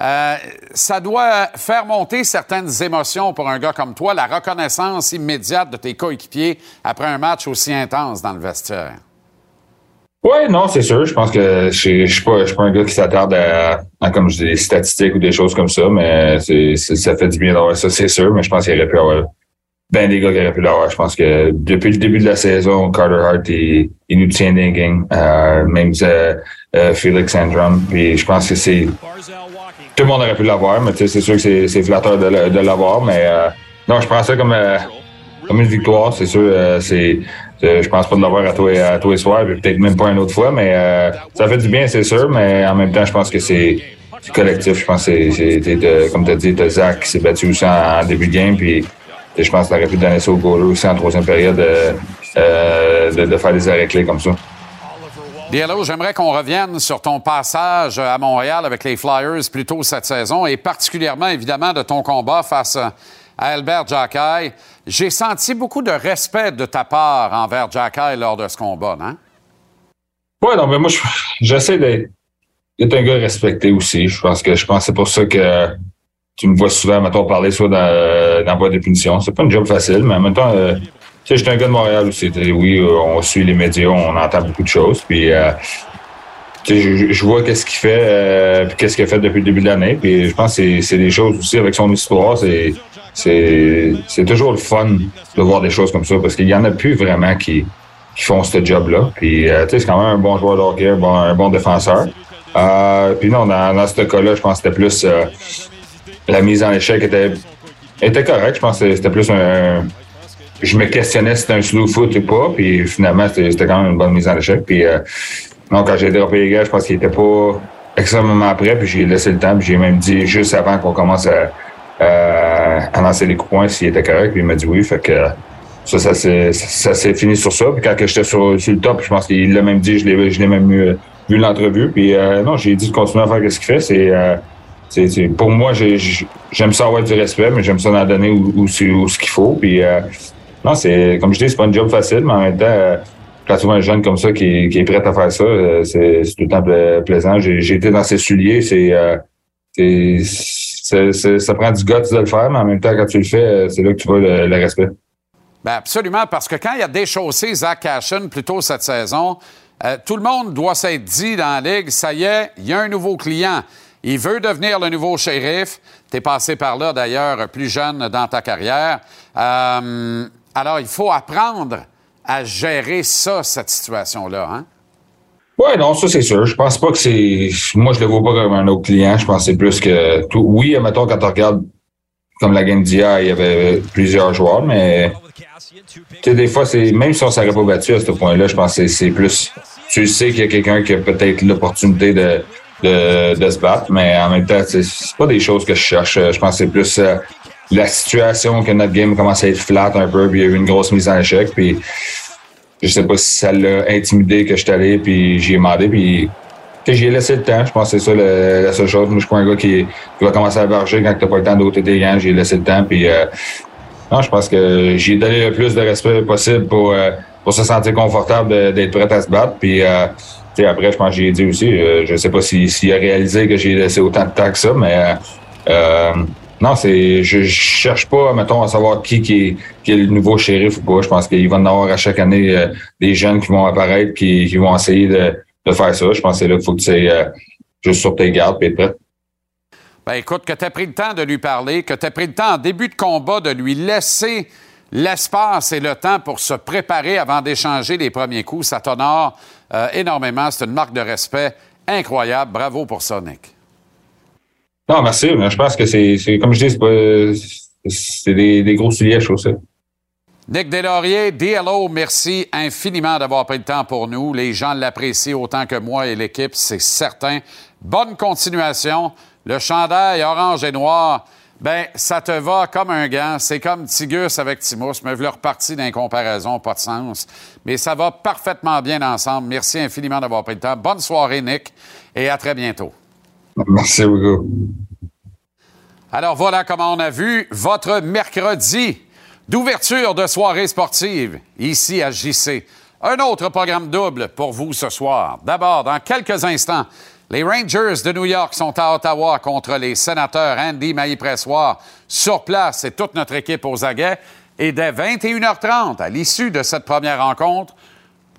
Euh, ça doit faire monter certaines émotions pour un gars comme toi, la reconnaissance immédiate de tes coéquipiers après un match aussi intense dans le vestiaire. Oui, non, c'est sûr. Je pense que je ne suis pas, pas un gars qui s'attarde à, comme je dis, des statistiques ou des choses comme ça, mais c'est, ça fait du bien d'avoir ça, c'est sûr. Mais je pense qu'il aurait pu avoir ben des gars qui auraient pu l'avoir. Je pense que depuis le début de la saison, Carter Hart, il, il nous tient des. Euh, même euh, euh, Felix Andrum. Puis je pense que c'est. Tout le monde aurait pu l'avoir, mais c'est sûr que c'est, flatteur de, l'avoir. Mais euh, non, je prends ça comme, comme une victoire. C'est sûr, c'est. C'est- Je pense pas de l'avoir à tous à les soirs, peut-être même pas une autre fois, mais euh, ça fait du bien, c'est sûr, mais en même temps, je pense que c'est collectif. Je pense que c'est- comme tu as dit, Zach qui s'est battu aussi en, début de game, puis je pense que tu aurais pu donner ça au goaler aussi en troisième période, euh, euh, de, de faire des arrêts clés comme ça. Diallo, j'aimerais qu'on revienne sur ton passage à Montréal avec les Flyers plus tôt cette saison et particulièrement, évidemment, de ton combat face à Albert Jacquet. J'ai senti beaucoup de respect de ta part envers Jacquet lors de ce combat, non? Ouais, non, mais moi, je- j'essaie d'être, un gars respecté aussi. Je pense que je pense c'est pour ça que tu me vois souvent, mettons, parler soit dans, dans boîte de punition. C'est pas une job facile, mais en même temps, euh, tu sais, j'étais un gars de Montréal aussi. Oui, euh, on suit les médias, on entend beaucoup de choses. Puis, euh, je, je vois qu'est-ce qu'il fait, qu'est-ce qu'il a fait depuis le début de l'année. Puis, je pense que c'est des choses aussi avec son histoire. C'est, c'est, toujours le fun de voir des choses comme ça parce qu'il y en a plus vraiment qui, qui font ce job-là. Puis, euh, tu sais, c'est quand même un bon joueur de hockey, un bon, un bon défenseur. Euh, puis non, dans, dans ce cas-là, je pense que c'était plus euh, la mise en échec était, était correcte. Je pense que c'était plus un. Je me questionnais si c'était un slow foot ou pas. Puis finalement, c'était quand même une bonne mise en échec. Puis euh, non, quand j'ai droppé les gars, je pense qu'il était pas. extrêmement prêt, puis j'ai laissé le temps, puis j'ai même dit juste avant qu'on commence à, à, à lancer les coups poing s'il était correct, puis il m'a dit oui. Fait que ça, ça s'est ça fini sur ça. Puis quand j'étais sur, sur le top, je pense qu'il l'a même dit, je l'ai je l'ai même eu, vu l'entrevue. Puis euh, non, j'ai dit de continuer à faire ce qu'il fait. C'est euh, c'est- c'est- pour moi, j'ai- j'ai- j'aime ça avoir du respect, mais j'aime ça en donner où, où, c'est- où ce qu'il faut. Puis euh, non, c'est comme je dis, c'est pas un job facile, mais en même temps, euh, quand tu vois un jeune comme ça qui, qui est prêt à faire ça, euh, c'est c'est tout le temps pla- plaisant. J'ai j'ai été dans ses souliers, c'est ça prend du guts de le faire, mais en même temps, quand tu le fais, euh, c'est là que tu vois le, respect. Ben absolument, parce que quand il a déchaussé Zach Cashin plus tôt cette saison, euh, tout le monde doit s'être dit dans la Ligue, ça y est, il y a un nouveau client. Il veut devenir le nouveau shérif. Tu es passé par là, d'ailleurs, plus jeune dans ta carrière. Euh, alors, il faut apprendre à gérer ça, cette situation-là. Hein? Ouais, non, ça c'est sûr. Je pense pas que c'est. Moi, je le vois pas comme un autre client. Je pense que c'est plus que. tout- Oui, admettons, quand tu regardes comme la game d'hier, il y avait plusieurs joueurs, mais tu sais, des fois, c'est. Même si on s'aurait pas battu à ce point-là, je pense que c'est- plus. Tu sais qu'il y a quelqu'un qui a peut-être l'opportunité de, de, de se battre, mais en même temps, c'est pas des choses que je cherche. Je pense que c'est plus euh, la situation que notre game commence à être flat un peu, puis il y a eu une grosse mise en échec, puis je sais pas si ça l'a intimidé que je suis allé, puis j'y ai demandé, puis tu sais, j'y ai laissé le temps. Je pense que c'est ça la seule chose. Moi, je suis pas un gars qui, va commencer à varger quand t'as pas le temps d'ôter tes gants. J'ai laissé le temps, puis euh, non, je pense que j'ai donné le plus de respect possible pour, euh, pour se sentir confortable d'être prêt à se battre, puis euh, après, je pense que j'ai dit aussi, je sais pas s'il s'il a réalisé que j'ai laissé autant de temps que ça, mais non, c'est je, je cherche pas, mettons, à savoir qui, qui, est, le nouveau shérif ou pas. Je pense qu'il va y en avoir à chaque année euh, des jeunes qui vont apparaître, qui, qui vont essayer de, de faire ça. Je pense que c'est là qu'il faut que tu sois euh, juste sur tes gardes et être prêt. Ben écoute, que tu as pris le temps de lui parler, que tu as pris le temps en début de combat de lui laisser l'espace et le temps pour se préparer avant d'échanger les premiers coups, ça t'honore euh, énormément. C'est une marque de respect incroyable. Bravo pour ça, Nick. Non, merci. mais Je pense que c'est, comme je dis, c'est des, gros souliers, ça. Nick Deslauriers, DLO, merci infiniment d'avoir pris le temps pour nous. Les gens l'apprécient autant que moi et l'équipe, c'est certain. Bonne continuation. Le chandail orange et noir, ben ça te va comme un gant. C'est comme Tigus avec Timus, mais vous reparti d'une comparaison, pas de sens. Mais ça va parfaitement bien ensemble. Merci infiniment d'avoir pris le temps. Bonne soirée, Nick, et à très bientôt. Merci beaucoup. Alors voilà comment on a vu votre mercredi d'ouverture de soirée sportive ici à JC. Un autre programme double pour vous ce soir. D'abord, dans quelques instants, les Rangers de New York sont à Ottawa contre les sénateurs Andy Mailly-Pressoir sur place et toute notre équipe aux aguets. Et dès 21h30, à l'issue de cette première rencontre,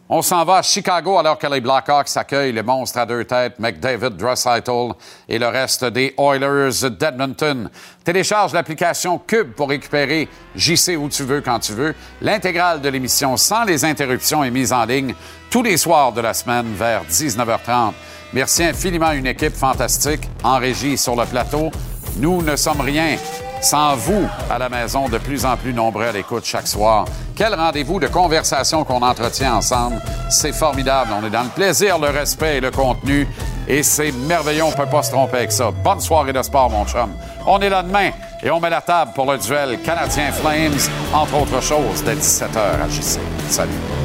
on s'en va à Chicago alors que les Blackhawks accueillent le monstre à deux têtes, McDavid, Draisaitl et le reste des Oilers d'Edmonton. Télécharge l'application Cube pour récupérer JC où tu veux, quand tu veux. L'intégrale de l'émission sans les interruptions est mise en ligne tous les soirs de la semaine vers 19h30. Merci infiniment à une équipe fantastique en régie sur le plateau. Nous ne sommes rien sans vous à la maison, de plus en plus nombreux à l'écoute chaque soir. Quel rendez-vous de conversation qu'on entretient ensemble. C'est formidable. On est dans le plaisir, le respect et le contenu. Et c'est merveilleux. On ne peut pas se tromper avec ça. Bonne soirée de sport, mon chum. On est là demain et on met la table pour le duel Canadien Flames, entre autres choses, dès 17h à JC. Salut.